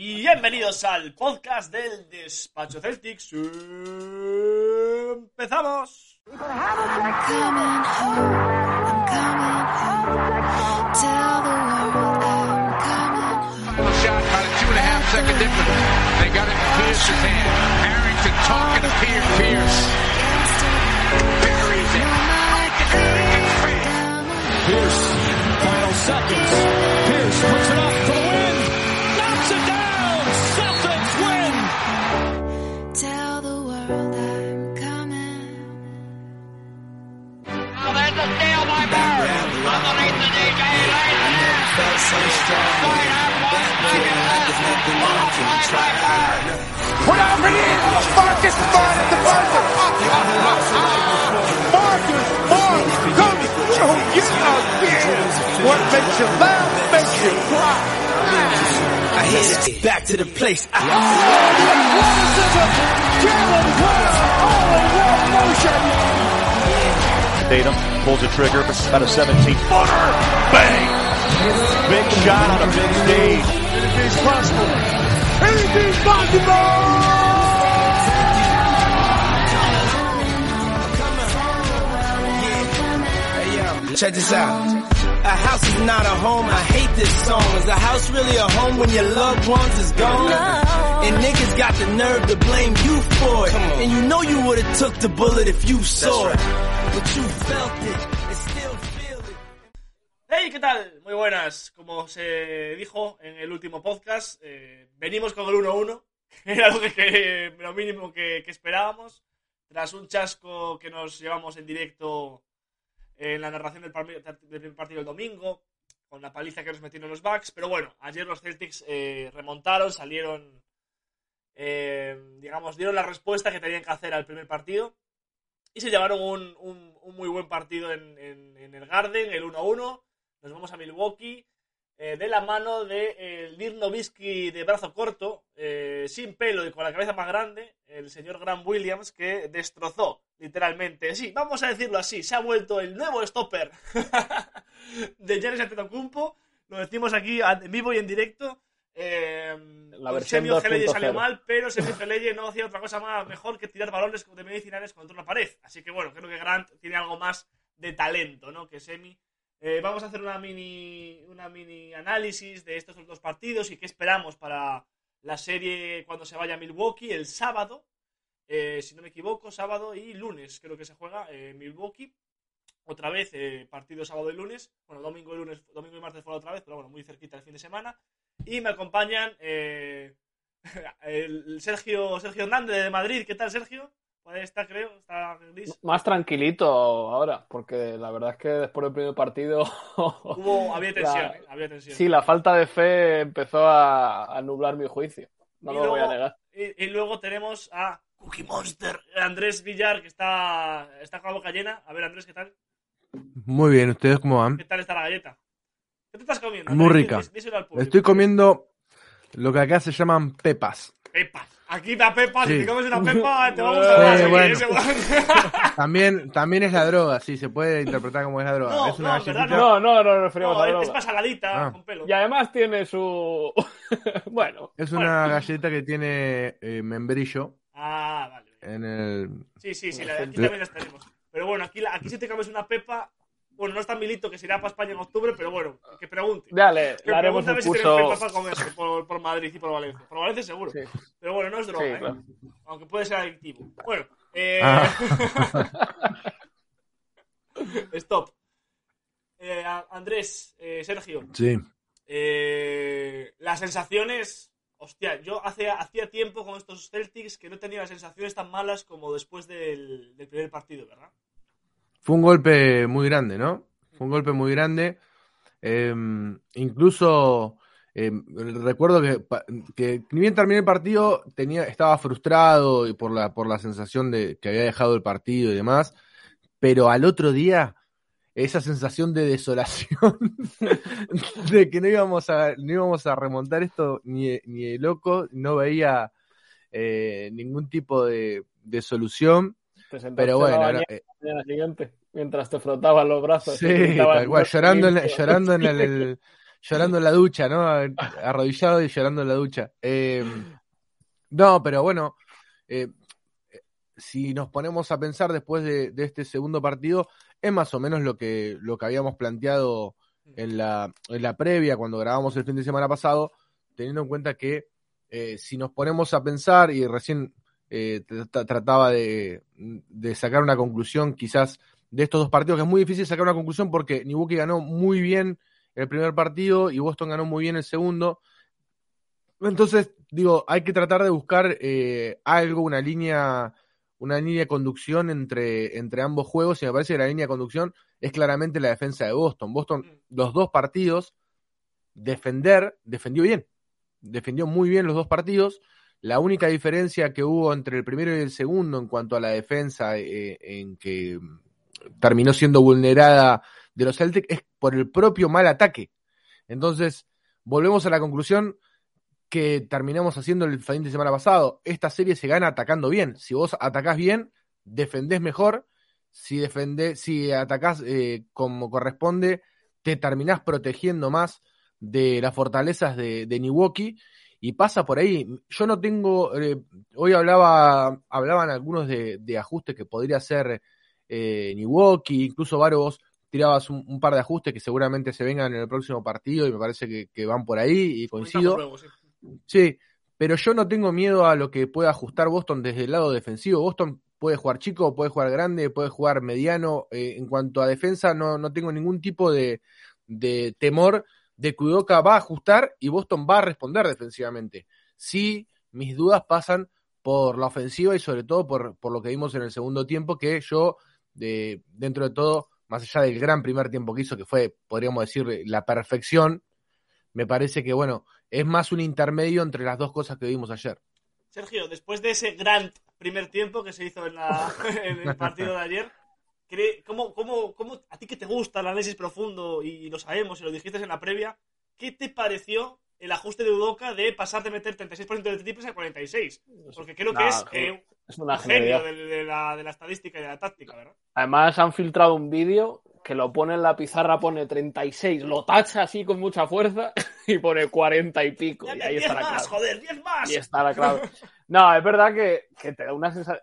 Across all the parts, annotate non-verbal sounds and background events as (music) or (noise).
Bienvenidos al podcast del Despacho Celtics. ¡Empezamos! I'm felt so strong. Whatever it is, Marcus is at the buzzer. Marcus, Marcus, come show you out there. What makes you laugh makes you cry. I hit it back to the place. I oh, the athleticism! Jalen Brown all in one motion. Tatum pulls the trigger, about a 17 footer. Bang! Big shot on a big stage. Anything's possible. Anything's possible! Check this out. A house is not a home. I hate this song. Is a house really a home when your loved ones is gone? And niggas got the nerve to blame you for it. And you know you would've took the bullet if you saw it. But you felt it ¡Hey! ¿Qué tal? Muy buenas. Como se dijo en el último podcast, eh, venimos con el 1-1. (laughs) Era lo, mínimo que, esperábamos. Tras un chasco que nos llevamos en directo en la narración del, del primer partido el domingo, con la paliza que nos metieron los Bucks. Pero bueno, ayer los Celtics eh, remontaron, salieron, eh, digamos, dieron la respuesta que tenían que hacer al primer partido. Y se llevaron un, muy buen partido en- en el Garden, el 1-1. Nos vamos a Milwaukee eh, de la mano de eh, Dirk Nowitzki de brazo corto, eh, sin pelo y con la cabeza más grande, el señor Grant Williams, que destrozó literalmente. Sí, vamos a decirlo así, se ha vuelto el nuevo stopper (laughs) de Giannis Antetokounmpo. Lo decimos aquí en vivo y en directo. Eh, La versión Semio Geleye 2.0. salió mal, pero Semio Geleye no hacía otra cosa más mejor que tirar balones de medicinales contra una pared. Así que bueno, creo que Grant tiene algo más de talento, ¿no? Que Semi. Eh, vamos a hacer una mini, una mini análisis de estos dos partidos y qué esperamos para la serie cuando se vaya a Milwaukee el sábado, eh, si no me equivoco, sábado y lunes creo que se juega eh, Milwaukee. Otra vez, eh, partido sábado y lunes. Bueno, domingo y lunes, domingo y martes fue otra vez, pero bueno, muy cerquita el fin de semana. Y me acompañan (laughs) el Sergio, Sergio Hernández de Madrid. ¿Qué tal, Sergio? Está, creo. Está gris. Más tranquilito ahora, porque la verdad es que después del primer partido. (laughs) Hubo, había tensión, La- ¿eh? Había tensión. Sí, la falta de fe empezó a, a nublar mi juicio. No Y lo voy a luego- negar. Y, y luego tenemos a Cookie Monster, Andrés Villar, que está, está con la boca llena. A ver, Andrés, ¿qué tal? Muy bien, ¿ustedes cómo van? ¿Qué tal está la galleta? ¿Qué te estás comiendo? Muy rica. Dí- díselo al público. Estoy comiendo lo que acá se llaman pepas. Pepas. Aquí da pepas, si Sí. te comes una pepa, te va a gustar Sí, bueno. ese guan. (laughs) También, también es la droga, sí, se puede interpretar como es la droga. No, es una no, verdad. No, no, no nos No, a es, droga. es más saladita, Ah. con pelo. Y además tiene su. (laughs) bueno, Es una galleta que tiene eh, membrillo Ah, vale. en el. Sí, sí, sí, la de aquí también las tenemos. Pero bueno, aquí, aquí si te comes una pepa, bueno, no está Milito, que se irá para España en octubre, pero bueno, que pregunte. dale, Que le haremos un si curso. para comerse por, por Madrid y por Valencia. Por Valencia seguro. Sí. Pero bueno, no es droga, Sí, ¿eh? claro. Aunque puede ser adictivo. Bueno, eh... Ah. (laughs) Stop. Eh, Andrés, eh, Sergio, Sí. eh, las sensaciones... Hostia, yo hace, hacía tiempo con estos Celtics que no tenía las sensaciones tan malas como después del, del primer partido, ¿verdad? Fue un golpe muy grande, ¿no? Fue un golpe muy grande. Eh, incluso eh, recuerdo que, ni bien terminé el partido, tenía, estaba frustrado y por la, por la sensación de que había dejado el partido y demás. Pero al otro día, esa sensación de desolación, (laughs) de que no íbamos a, no íbamos a remontar esto ni, ni de loco, no veía eh, ningún tipo de, de solución. Pero en la bueno, eh, la mañana siguiente, mientras te frotaban los brazos. y Sí, gritabas, tal cual, "Más llorando en, limpio". llorando en el, el- (laughs) llorando en la ducha, ¿no? Arrodillado y llorando en la ducha. Eh, no, pero bueno, eh, si nos ponemos a pensar después de, de este segundo partido, es más o menos lo que, lo que habíamos planteado en la, en la previa cuando grabamos el fin de semana pasado, teniendo en cuenta que eh, si nos ponemos a pensar, y recién eh, tra- trataba de, de sacar una conclusión quizás de estos dos partidos, que es muy difícil sacar una conclusión porque Milwaukee ganó muy bien el primer partido y Boston ganó muy bien el segundo. Entonces, digo, hay que tratar de buscar eh, algo, una línea, una línea de conducción entre, entre ambos juegos, y me parece que la línea de conducción es claramente la defensa de Boston. Boston, los dos partidos, defender, defendió bien. Defendió muy bien los dos partidos. La única diferencia que hubo entre el primero y el segundo en cuanto a la defensa, eh, en que mm, terminó siendo vulnerada de los Celtics, es por el propio mal ataque. Entonces, volvemos a la conclusión que terminamos haciendo el fin de semana pasado. Esta serie se gana atacando bien. Si vos atacás bien, defendés mejor. Si defendés, si atacás eh, como corresponde, te terminás protegiendo más de las fortalezas de, de Milwaukee y pasa por ahí. Yo no tengo, eh, hoy hablaba, hablaban algunos de, de ajustes que podría hacer eh, Milwaukee, incluso Varo vos tirabas un, un par de ajustes que seguramente se vengan en el próximo partido y me parece que, que van por ahí y coincido. Luego, sí. Sí, pero yo no tengo miedo a lo que pueda ajustar Boston desde el lado defensivo. Boston puede jugar chico, puede jugar grande, puede jugar mediano. Eh, en cuanto a defensa, no, no tengo ningún tipo de, de temor de que Udoka va a ajustar y Boston va a responder defensivamente. Sí, mis dudas pasan por la ofensiva y sobre todo por, por lo que vimos en el segundo tiempo, que yo, de, dentro de todo, más allá del gran primer tiempo que hizo, que fue, podríamos decir, la perfección, me parece que, bueno, es más un intermedio entre las dos cosas que vimos ayer. Sergio, después de ese gran primer tiempo que se hizo en, la, (laughs) en el partido de ayer, ¿cómo, cómo, cómo, a ti que te gusta el análisis profundo y lo sabemos y lo dijiste en la previa, ¿qué te pareció el ajuste de Udoca de pasar de meter 36% de triples a 46? Porque creo que Nah, es eh, Es una un genio de, de la, de la estadística y de la táctica, ¿verdad? Además han filtrado un vídeo que lo pone en la pizarra, pone 36, lo tacha así con mucha fuerza (laughs) y pone 40 y pico. Y ahí 10 está la más, clave. joder, 10 más. Y está la clave. No, es verdad que, que te da una sensación.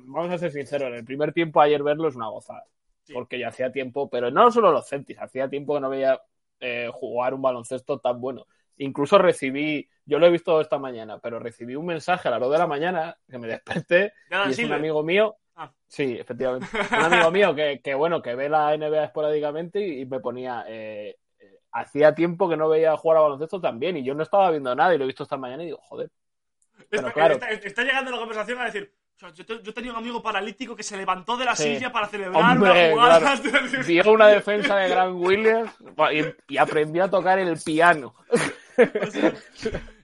Vamos a ser sinceros, en el primer tiempo ayer verlo es una gozada. Sí. Porque ya hacía tiempo, pero no solo los Celtics, hacía tiempo que no veía eh, jugar un baloncesto tan bueno. Incluso recibí, yo lo he visto esta mañana, pero recibí un mensaje a las 2 de la mañana que me desperté y es un amigo mío. Ah. Sí, efectivamente. (laughs) Un amigo mío que, que, bueno, que ve la NBA esporádicamente y, y me ponía. eh, eh, hacía tiempo que no veía jugar a baloncesto tan bien y yo no estaba viendo nada y lo he visto esta mañana y digo, joder. Pero está, claro. está- está llegando la conversación a decir, sea, yo, te- yo tenía un amigo paralítico que se levantó de la Sí. silla para celebrar Hombre, una jugada. claro. Vio una defensa de Grant Williams y, y aprendió a tocar el piano. O sea,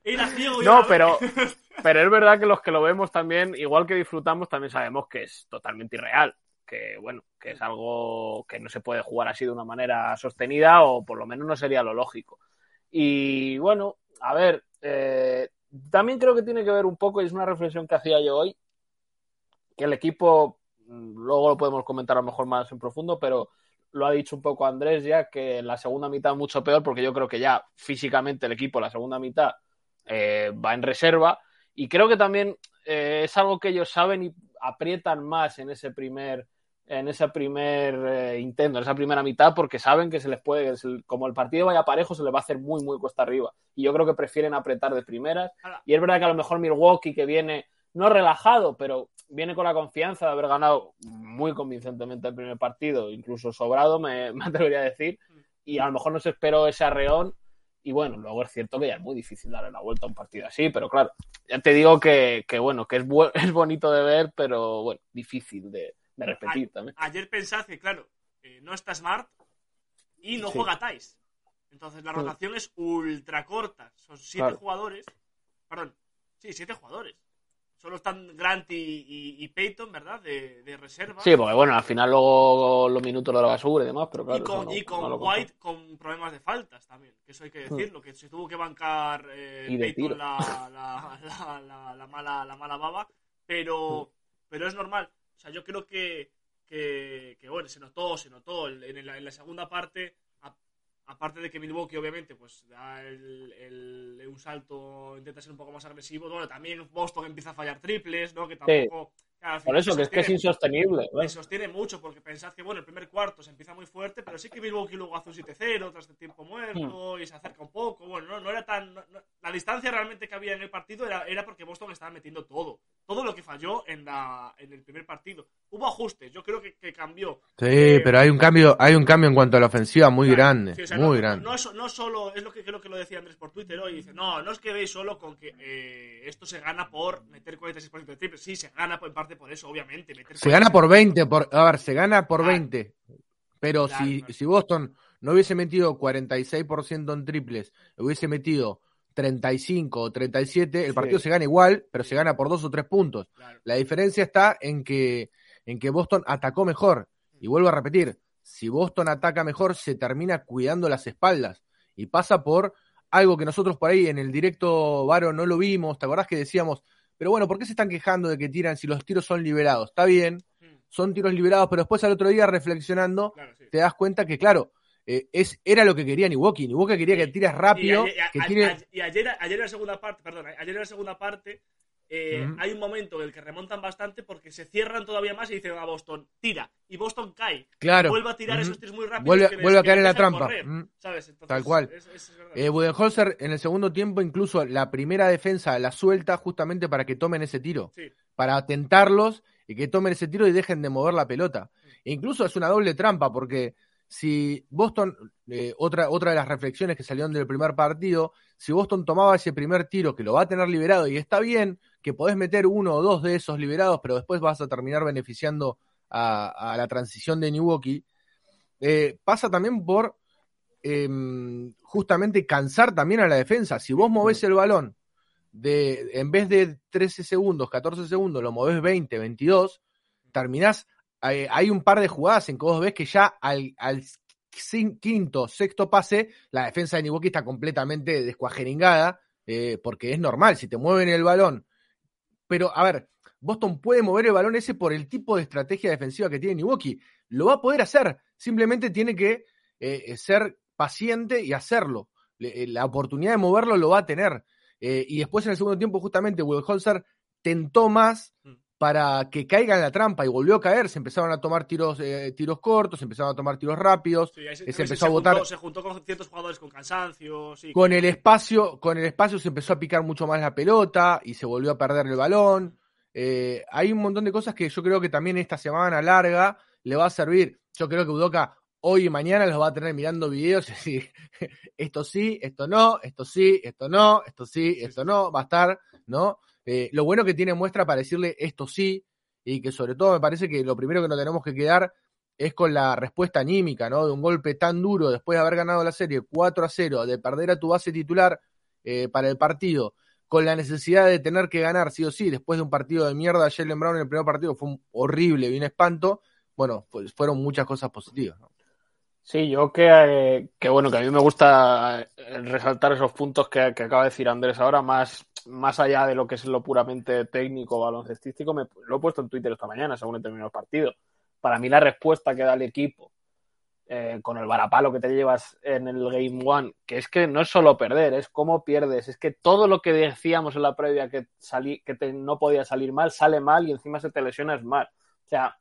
era ciego y No, pero, (laughs) pero es verdad que los que lo vemos también, igual que disfrutamos, también sabemos que es totalmente irreal. Que bueno, que es algo que no se puede jugar así de una manera sostenida, o por lo menos no sería lo lógico. Y bueno, a ver, eh, también creo que tiene que ver un poco, y es una reflexión que hacía yo hoy, que el equipo, mm, luego lo podemos comentar a lo mejor más en profundo, pero lo ha dicho un poco Andrés ya, que en la segunda mitad mucho peor, porque yo creo que ya físicamente el equipo, la segunda mitad, eh, va en reserva. Y creo que también eh, es algo que ellos saben y aprietan más en ese primer, en ese primer eh, intento, en esa primera mitad, porque saben que se les puede, como el partido vaya parejo, se les va a hacer muy, muy cuesta arriba. Y yo creo que prefieren apretar de primeras. Y es verdad que a lo mejor Milwaukee, que viene, no relajado, pero viene con la confianza de haber ganado muy convincentemente el primer partido, incluso sobrado, me, (laughs) me atrevería a decir. Y a lo mejor no se esperó ese arreón. Y bueno, luego es cierto que ya es muy difícil darle la vuelta a un partido así, pero claro, ya te digo que, que bueno, que es, bu- (laughs) es bonito de ver, pero bueno, difícil de, de repetir también. Ayer pensad que, claro, eh, no está Smart y no Sí. juega Thais. Entonces la Sí. rotación es ultra corta. Son siete Claro. jugadores. Perdón, sí, siete jugadores. Solo están Grant y, y- y Peyton, ¿verdad? De, de reserva. Sí, porque bueno, al final luego los minutos de la basura y demás, pero claro. y con, no- y con no. White con problemas de faltas también, que eso hay que decirlo, que se tuvo que bancar eh, Y Peyton la, la, la- la- la mala, la mala baba, pero, pero es normal. O sea, yo creo que, que, que, bueno, se notó, se notó en, la, en la segunda parte, aparte de que Milwaukee, obviamente, pues da el, el- un salto, intenta ser un poco más agresivo. Bueno, también Boston empieza a fallar triples, ¿no? Que tampoco. Claro, Por eso, se que es que es sostiene- insostenible. se ¿ves? sostiene mucho, porque pensad que, bueno, el primer cuarto se empieza muy fuerte, pero sí que Milwaukee luego hace un 7-0 tras el tiempo muerto Hmm. y se acerca un poco. Bueno, no, no era tan. no- no- la distancia realmente que había en el partido era, era porque Boston estaba metiendo todo. Todo lo que falló en, la, en el primer partido. Hubo ajustes, yo creo que, que cambió. Sí, Eh, pero hay un cambio, hay un cambio en cuanto a la ofensiva muy Claro, grande, sí, o sea, muy no, grande. No, es- no solo, es lo que creo que lo decía Andrés por Twitter hoy, dice, no, no es que veis solo con que eh, esto se gana por meter 46% de triples. Sí, se gana por- en parte por eso, obviamente. Se gana por 46%. 20, por, a ver, se gana por Claro. 20. Pero Claro, si, claro. si Boston no hubiese metido 46% en triples, hubiese metido 35 o 37, el Sí. partido se gana igual, pero se gana por dos o tres puntos. La diferencia está en que, en que Boston atacó mejor. Y vuelvo a repetir, si Boston ataca mejor, se termina cuidando las espaldas. Y pasa por algo que nosotros por ahí en el directo, Varo, no lo vimos. ¿Te acordás que decíamos, pero bueno, ¿por qué se están quejando de que tiran si los tiros son liberados? Está bien, Mm, son tiros liberados, pero después al otro día reflexionando, Claro, sí. te das cuenta que, claro, eh, es, era lo que quería Niwoki. Niwoki quería que tires rápido, que a- y ayer, ayer en la segunda parte, perdón, ayer en la segunda parte eh, hay un momento en el que remontan bastante porque se cierran todavía más y dicen a Boston, tira. Y Boston cae. Claro. Vuelve a tirar esos tiros muy rápidos. Vuelve- que vuelve a caer en la trampa. correr, Mm. ¿sabes? Entonces, Tal cual. es-. Eh, Budenholzer en el segundo tiempo incluso la primera defensa la suelta justamente para que tomen ese tiro, Sí. para tentarlos y que tomen ese tiro y dejen de mover la pelota. E incluso es una doble trampa porque si Boston, eh, otra, otra de las reflexiones que salieron del primer partido, si Boston tomaba ese primer tiro que lo va a tener liberado y está bien que podés meter uno o dos de esos liberados, pero después vas a terminar beneficiando a, a la transición de Milwaukee, eh, pasa también por em, justamente cansar también a la defensa. Si vos movés el balón de, en vez de 13 segundos, 14 segundos, lo movés 20, 22, terminás, hay, hay un par de jugadas en que vos ves que ya al, quinto, sexto pase, la defensa de Milwaukee está completamente descuajeringada, eh, porque es normal, si te mueven el balón. Pero, a ver, Boston puede mover el balón ese por el tipo de estrategia defensiva que tiene Milwaukee. Lo va a poder hacer, simplemente tiene que eh, ser paciente y hacerlo. Eh, la oportunidad de moverlo lo va a tener. Eh, y después en el segundo tiempo, justamente, Will Holzer tentó más Mm. Para que caiga en la trampa y volvió a caer. Se empezaron a tomar tiros, eh, tiros cortos, se empezaron a tomar tiros rápidos. Sí, ahí se, empezó a botar- Juntó, se juntó con ciertos jugadores con cansancio. Sí, Con el espacio, con el espacio se empezó a picar mucho más la pelota y se volvió a perder el balón. Eh, hay un montón de cosas que yo creo que también esta semana larga le va a servir. Yo creo que Udoca hoy y mañana los va a tener mirando videos y decir, (laughs) esto sí, esto no, esto sí, esto no, esto sí, esto no, va a estar, ¿no? Eh, lo bueno que tiene muestra para decirle esto sí, y que sobre todo me parece que lo primero que nos tenemos que quedar es con la respuesta anímica, ¿no? De un golpe tan duro después de haber ganado la serie 4 a 0, de perder a tu base titular eh, para el partido, con la necesidad de tener que ganar sí o sí, después de un partido de mierda, Jalen Brown en el primer partido fue un horrible, bien espanto, bueno, pues fueron muchas cosas positivas, ¿no? Sí, yo que, que bueno, que a mí me gusta eh, resaltar esos puntos que acaba de decir Andrés ahora, más, más allá de lo que es lo puramente técnico baloncestístico, me, lo he puesto en Twitter esta mañana, según he terminado el partido. Para mí la respuesta que da el equipo eh, con el varapalo que te llevas en el Game One, que es que no es solo perder, es cómo pierdes, es que todo lo que decíamos en la previa que, salí, que no podía salir mal, sale mal y encima se te lesionas mal. O sea,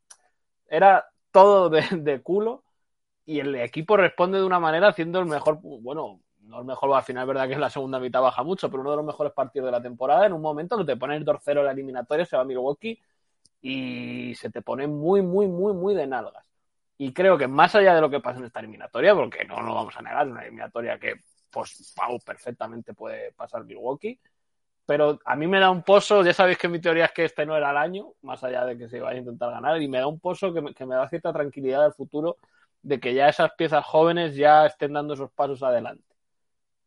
era todo de, de culo y el equipo responde de una manera haciendo el mejor, bueno, no el mejor, al final es verdad que en la segunda mitad baja mucho, pero uno de los mejores partidos de la temporada en un momento que te pones 2-0 en la eliminatoria, se va Milwaukee y se te pone muy, muy, muy, muy de nalgas. Y creo que más allá de lo que pasa en esta eliminatoria, porque no lo vamos a negar, es una eliminatoria que, pues, Pau perfectamente puede pasar Milwaukee, pero a mí me da un pozo, ya sabéis que mi teoría es que este no era el año, más allá de que se vaya a intentar ganar, y me da un pozo que me, que me da cierta tranquilidad del futuro de que ya esas piezas jóvenes ya estén dando esos pasos adelante.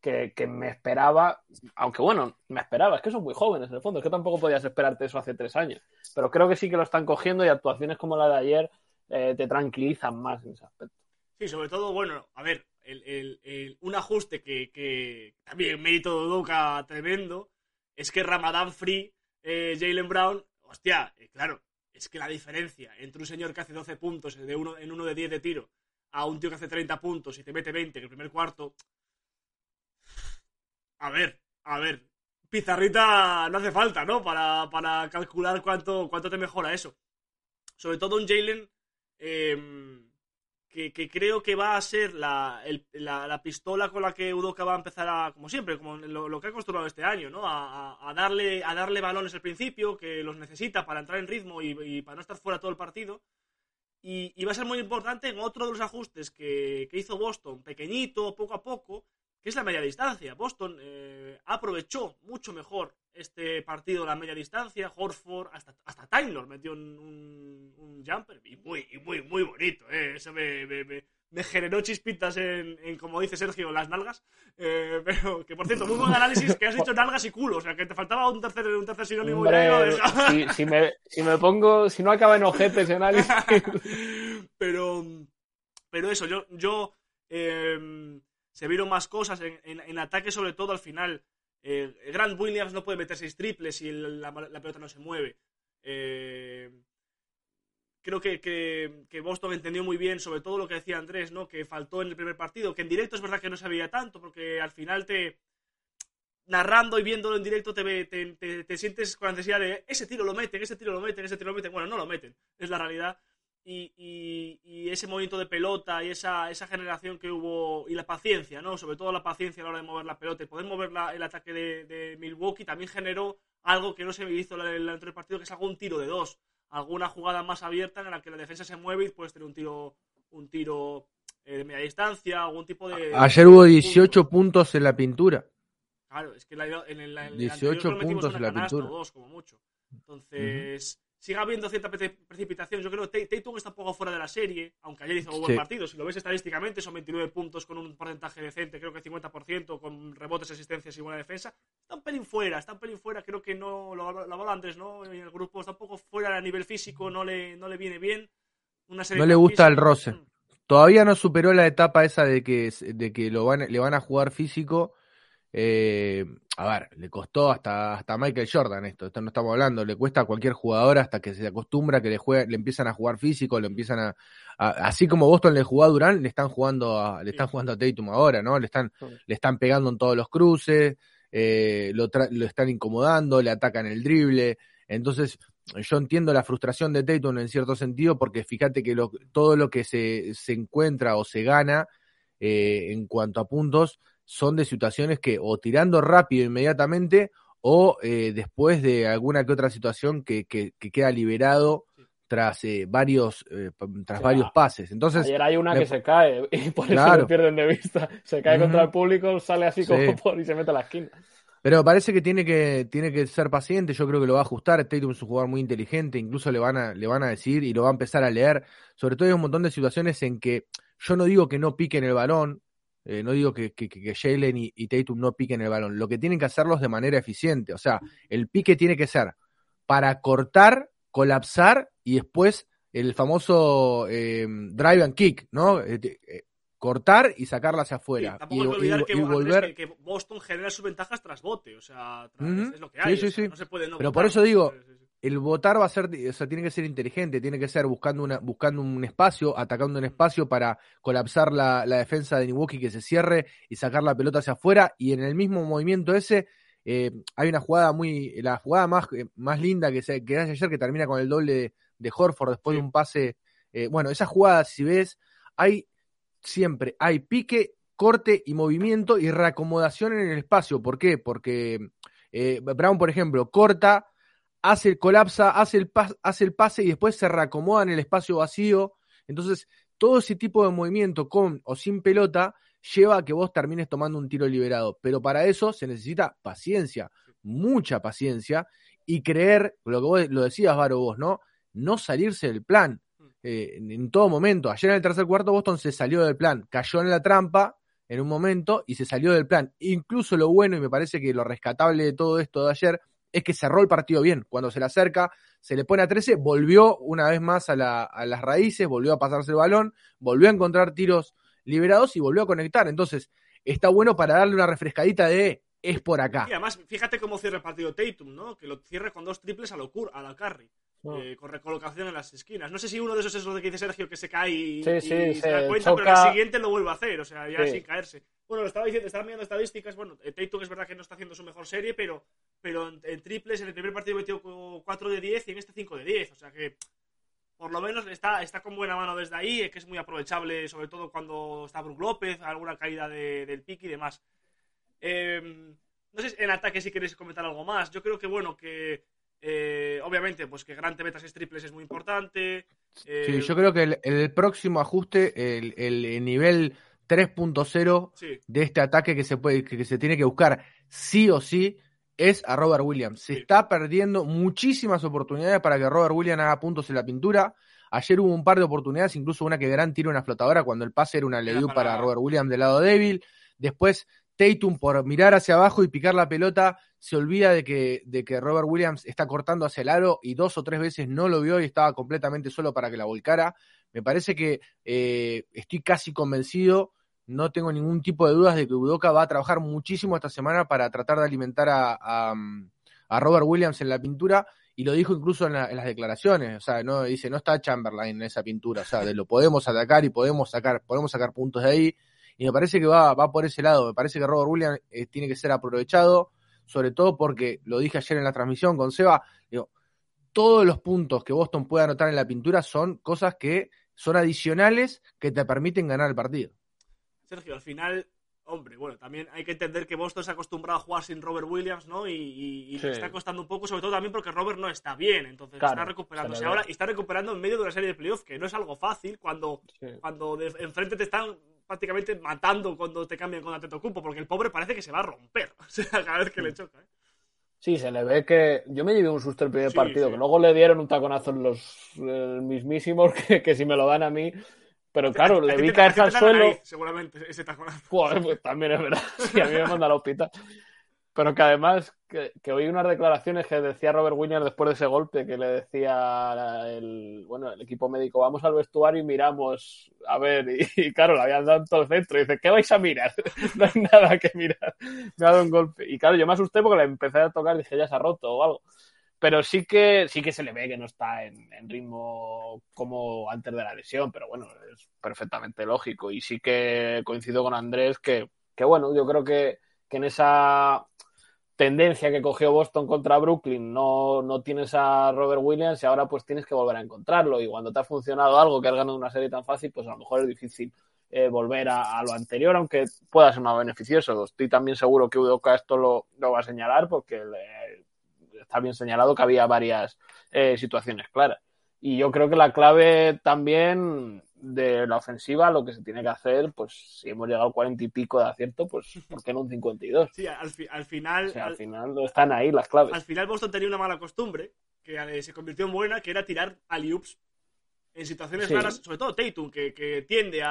Que, me esperaba, aunque bueno, me esperaba, es que son muy jóvenes en el fondo, es que tampoco podías esperarte eso hace tres años, pero creo que sí que lo están cogiendo y actuaciones como la de ayer eh, te tranquilizan más en ese aspecto. Sí, sobre todo, bueno, a ver, el, un ajuste que, también mérito de tremendo es que Ramadan Free, eh, Jalen Brown, hostia, eh, claro, es que la diferencia entre un señor que hace 12 puntos de uno, en uno de 10 de tiro a un tío que hace 30 puntos y te mete 20 en el primer cuarto. A ver, a ver. Pizarrita no hace falta, ¿no? Para, para calcular cuánto, cuánto te mejora eso. Sobre todo un Jalen eh, que, que creo que va a ser la, la, la pistola con la que Udoka va a empezar a, como siempre, como lo, que ha acostumbrado este año, ¿no? A, darle, a darle balones al principio, que los necesita para entrar en ritmo y, para no estar fuera todo el partido. Y, y va a ser muy importante en otro de los ajustes que, que hizo Boston, pequeñito, poco a poco, que es la media distancia. Boston eh, aprovechó mucho mejor este partido la media distancia. Horford, hasta, hasta Taylor metió un, un- un jumper y muy, y muy, muy bonito. Eh. Eso me, me- me- me generó chispitas en, en, como dice Sergio, las nalgas. Eh, pero que por cierto, muy buen análisis que has dicho (laughs) nalgas y culo. O sea, que te faltaba un tercer, un tercer sinónimo. si, si me, si me pongo, si no acaba en ojetes ese análisis. (laughs) pero pero eso yo yo eh, se vieron más cosas en, ataque sobre todo al final eh, Grant Williams no puede meter seis triples el- la, pelota no se mueve Eh, creo que, Boston entendió muy bien sobre todo lo que decía Andrés no que faltó en el primer partido que en directo es verdad que no se veía tanto porque al final te narrando y viéndolo en directo te, te, te- te sientes con la necesidad de ese tiro lo meten, ese tiro lo meten, ese tiro lo meten. Bueno, no lo meten, es la realidad. Y, y- y ese movimiento de pelota y esa, esa generación que hubo y la paciencia, ¿no? Sobre todo la paciencia a la hora de mover la pelota y poder mover la- el ataque de, de Milwaukee también generó algo que no se hizo en el anterior partido, que es algún tiro de dos. Alguna jugada más abierta en la que la defensa se mueve y puedes tener un tiro, un tiro eh, de media distancia, algún tipo de... Ayer hubo 18 puntos en la pintura. Claro, es que la, en el, en el 18 anterior lo metimos puntos en la canasta o pintura. dos, como mucho. Entonces, sigue habiendo cierta pre- precipitación. Yo creo que Tatum está un poco fuera de la serie, aunque ayer hizo un buen Sí. partido. Si lo ves estadísticamente, son 29 puntos con un porcentaje decente, creo que 50%, con rebotes, asistencias y buena defensa. Está un pelín fuera, está un pelín fuera. Creo que no, lo, lo habla Andrés, ¿no? En el grupo está un poco fuera a nivel físico, no le, no le viene bien. Una serie No le gusta el roce. Mm. Todavía no superó la etapa esa de que, de que lo van, le van a jugar físico. Eh, a ver, le costó hasta, hasta Michael Jordan esto, esto no estamos hablando, le cuesta a cualquier jugador hasta que se acostumbra que le, juega, le empiezan a jugar físico, le empiezan a, a- así como Boston le jugó a Durán, le están jugando a, le están jugando a Tatum ahora, ¿no? Le están, le están pegando en todos los cruces, eh, lo, tra- lo están incomodando, le atacan el drible, entonces yo entiendo la frustración de Tatum en cierto sentido, porque fíjate que lo- todo lo que se, se encuentra o se gana eh, en cuanto a puntos son de situaciones que o tirando rápido inmediatamente o eh, después de alguna que otra situación que, que, que queda liberado tras eh, varios eh, tras Sí, varios a- pases. Entonces, Ayer hay una me- que se cae (laughs) y por eso Claro. lo pierden de vista. Se cae contra el público, sale así como Sí. (laughs) por y se mete a la esquina. Pero parece que tiene que tiene que ser paciente, yo creo que lo va a ajustar, Tatum es un jugador muy inteligente, incluso le van a le van a decir y lo va a empezar a leer, sobre todo hay un montón de situaciones en que yo no digo que no piquen el balón, eh, no digo que, que, que- que Jalen y, y Tatum no piquen el balón, lo que tienen que hacerlos de manera eficiente, o sea, el pique tiene que ser para cortar, colapsar y después el famoso eh, drive and kick, ¿no? Eh, eh, cortar y sacarla hacia Sí, afuera tampoco y, hay que olvidar y- que, y volver que, Boston genera sus ventajas tras bote. O sea, tras- es lo que hay. sí, o sea, sí. No se puede no Pero por eso digo. El votar va a ser, o sea, tiene que ser inteligente, tiene que ser buscando una, buscando un espacio, atacando un espacio para colapsar la, la defensa de Milwaukee que se cierre y sacar la pelota hacia afuera. Y en el mismo movimiento ese, eh, hay una jugada muy, la jugada más, eh, más linda que se que hace ayer que termina con el doble de, de Horford después Sí. de un pase. eh, bueno, esa jugada, si ves, hay siempre, hay pique, corte y movimiento y reacomodación en el espacio. ¿Por qué? Porque eh, Brown, por ejemplo, corta, hace el colapsa, hace el, pas- hace el pase y después se reacomoda en el espacio vacío. Entonces, todo ese tipo de movimiento con o sin pelota lleva a que vos termines tomando un tiro liberado. Pero para eso se necesita paciencia, mucha paciencia y creer, lo que vos lo decías, Varo, vos, ¿no? No salirse del plan. eh, en, todo momento. Ayer en el tercer cuarto Boston se salió del plan, cayó en la trampa en un momento y se salió del plan. Incluso lo bueno, y me parece que lo rescatable de todo esto de ayer, es que cerró el partido bien. Cuando se le acerca, se le pone a 13, volvió una vez más a, la- a las raíces, volvió a pasarse el balón, volvió a encontrar tiros liberados y volvió a conectar. Entonces, está bueno para darle una refrescadita de es por acá. Y además, fíjate cómo cierra el partido Tatum, ¿no? Que lo cierra con dos triples a a la Curry. Eh, con recolocación en las esquinas. No sé si uno de esos es lo que dice Sergio, que se cae y, Sí, y sí, se, da cuenta, pero choca. el siguiente lo vuelve a hacer, o sea, ya Sí. sin caerse. Bueno, lo estaba diciendo, estaba mirando estadísticas, bueno, eh, Tatum es verdad que no está haciendo su mejor serie, pero, pero en, en triples en el primer partido metió 4 de 10 y en este 5 de 10, o sea que por lo menos está, está con buena mano desde ahí, eh, que es muy aprovechable, sobre todo cuando está Brook López, alguna caída de- del pick y demás. Eh, no sé en ataque si queréis comentar algo más. Yo creo que, bueno, que eh, obviamente, pues que Grant te meta seis triples es muy importante. Eh, Sí, yo creo que el, el próximo ajuste, el, el- el nivel 3.0 sí, de este ataque que se puede, que, que se tiene que buscar sí o sí, es a Robert Williams. Se Sí. está perdiendo muchísimas oportunidades para que Robert Williams haga puntos en la pintura. Ayer hubo un par de oportunidades, incluso una que Grant tira una flotadora cuando el pase era una leyú para- para Robert Williams del lado débil. Después Tatum por mirar hacia abajo y picar la pelota se olvida de que, de que Robert Williams está cortando hacia el aro y dos o tres veces no lo vio y estaba completamente solo para que la volcara. Me parece que eh, estoy casi convencido, no tengo ningún tipo de dudas de que Udoka va a trabajar muchísimo esta semana para tratar de alimentar a, a, a Robert Williams en la pintura y lo dijo incluso en, la- en las declaraciones, o sea, no dice, no está Chamberlain en esa pintura, o sea, de lo podemos atacar y podemos sacar, podemos sacar puntos de ahí y me parece que va, va por ese lado, me parece que Robert Williams eh, tiene que ser aprovechado, sobre todo porque lo dije ayer en la transmisión con Seba, digo, todos los puntos que Boston puede anotar en la pintura son cosas que son adicionales que te permiten ganar el partido. Sergio, al final, hombre, bueno, también hay que entender que Boston se ha acostumbrado a jugar sin Robert Williams, ¿no? Y, y- y Sí. le está costando un poco, sobre todo también porque Robert no está bien, entonces Claro, está recuperándose ahora y está recuperando en medio de una serie de playoffs, que no es algo fácil cuando, Sí. cuando de- enfrente te están prácticamente matando cuando te cambian con Antetokounmpo, porque el pobre parece que se va a romper, (laughs) o sea, cada vez que le choca, ¿eh? Sí, se le ve que. Yo me llevé un susto el primer Sí, partido, sí. que luego le dieron un taconazo en los eh, mismísimos (laughs) que, que si me lo dan a mí. Pero claro, A le vi a ti caerse al suelo. ahí, seguramente, ese taconazo. Joder, pues también es verdad. (laughs) Sí, a mí me manda al hospital. Pero que además, que, oí unas declaraciones que decía Robert Williams después de ese golpe, que le decía el, bueno, el equipo médico, vamos al vestuario y miramos, a ver, y, claro, le habían dado todo el centro, y dice, ¿qué vais a mirar? (laughs) No hay nada que mirar, me ha dado un golpe. Y claro, yo me asusté porque le empecé a tocar y dije, ya se ha roto o algo. Pero sí que, sí que se le ve que no está en, en ritmo como antes de la lesión, pero bueno, es perfectamente lógico. Y sí que coincido con Andrés que, que bueno, yo creo que, que en esa tendencia que cogió Boston contra Brooklyn no, no tienes a Robert Williams y ahora pues tienes que volver a encontrarlo. Y cuando te ha funcionado algo que has ganado una serie tan fácil, pues a lo mejor es difícil eh, volver a, lo anterior, aunque pueda ser más beneficioso. Estoy también seguro que Udoka esto lo, va a señalar porque le- está bien señalado que había varias eh, situaciones claras. Y yo creo que la clave también de la ofensiva, lo que se tiene que hacer, pues si hemos llegado al cuarenta y pico de acierto, pues ¿por qué no un 52? Sí, al, fi- al final... O sea, al al- final están ahí las claves. al final Boston tenía una mala costumbre que eh, se convirtió en buena, que era tirar alley-oops en situaciones Sí. raras, sobre todo Tatum, que, que tiende a,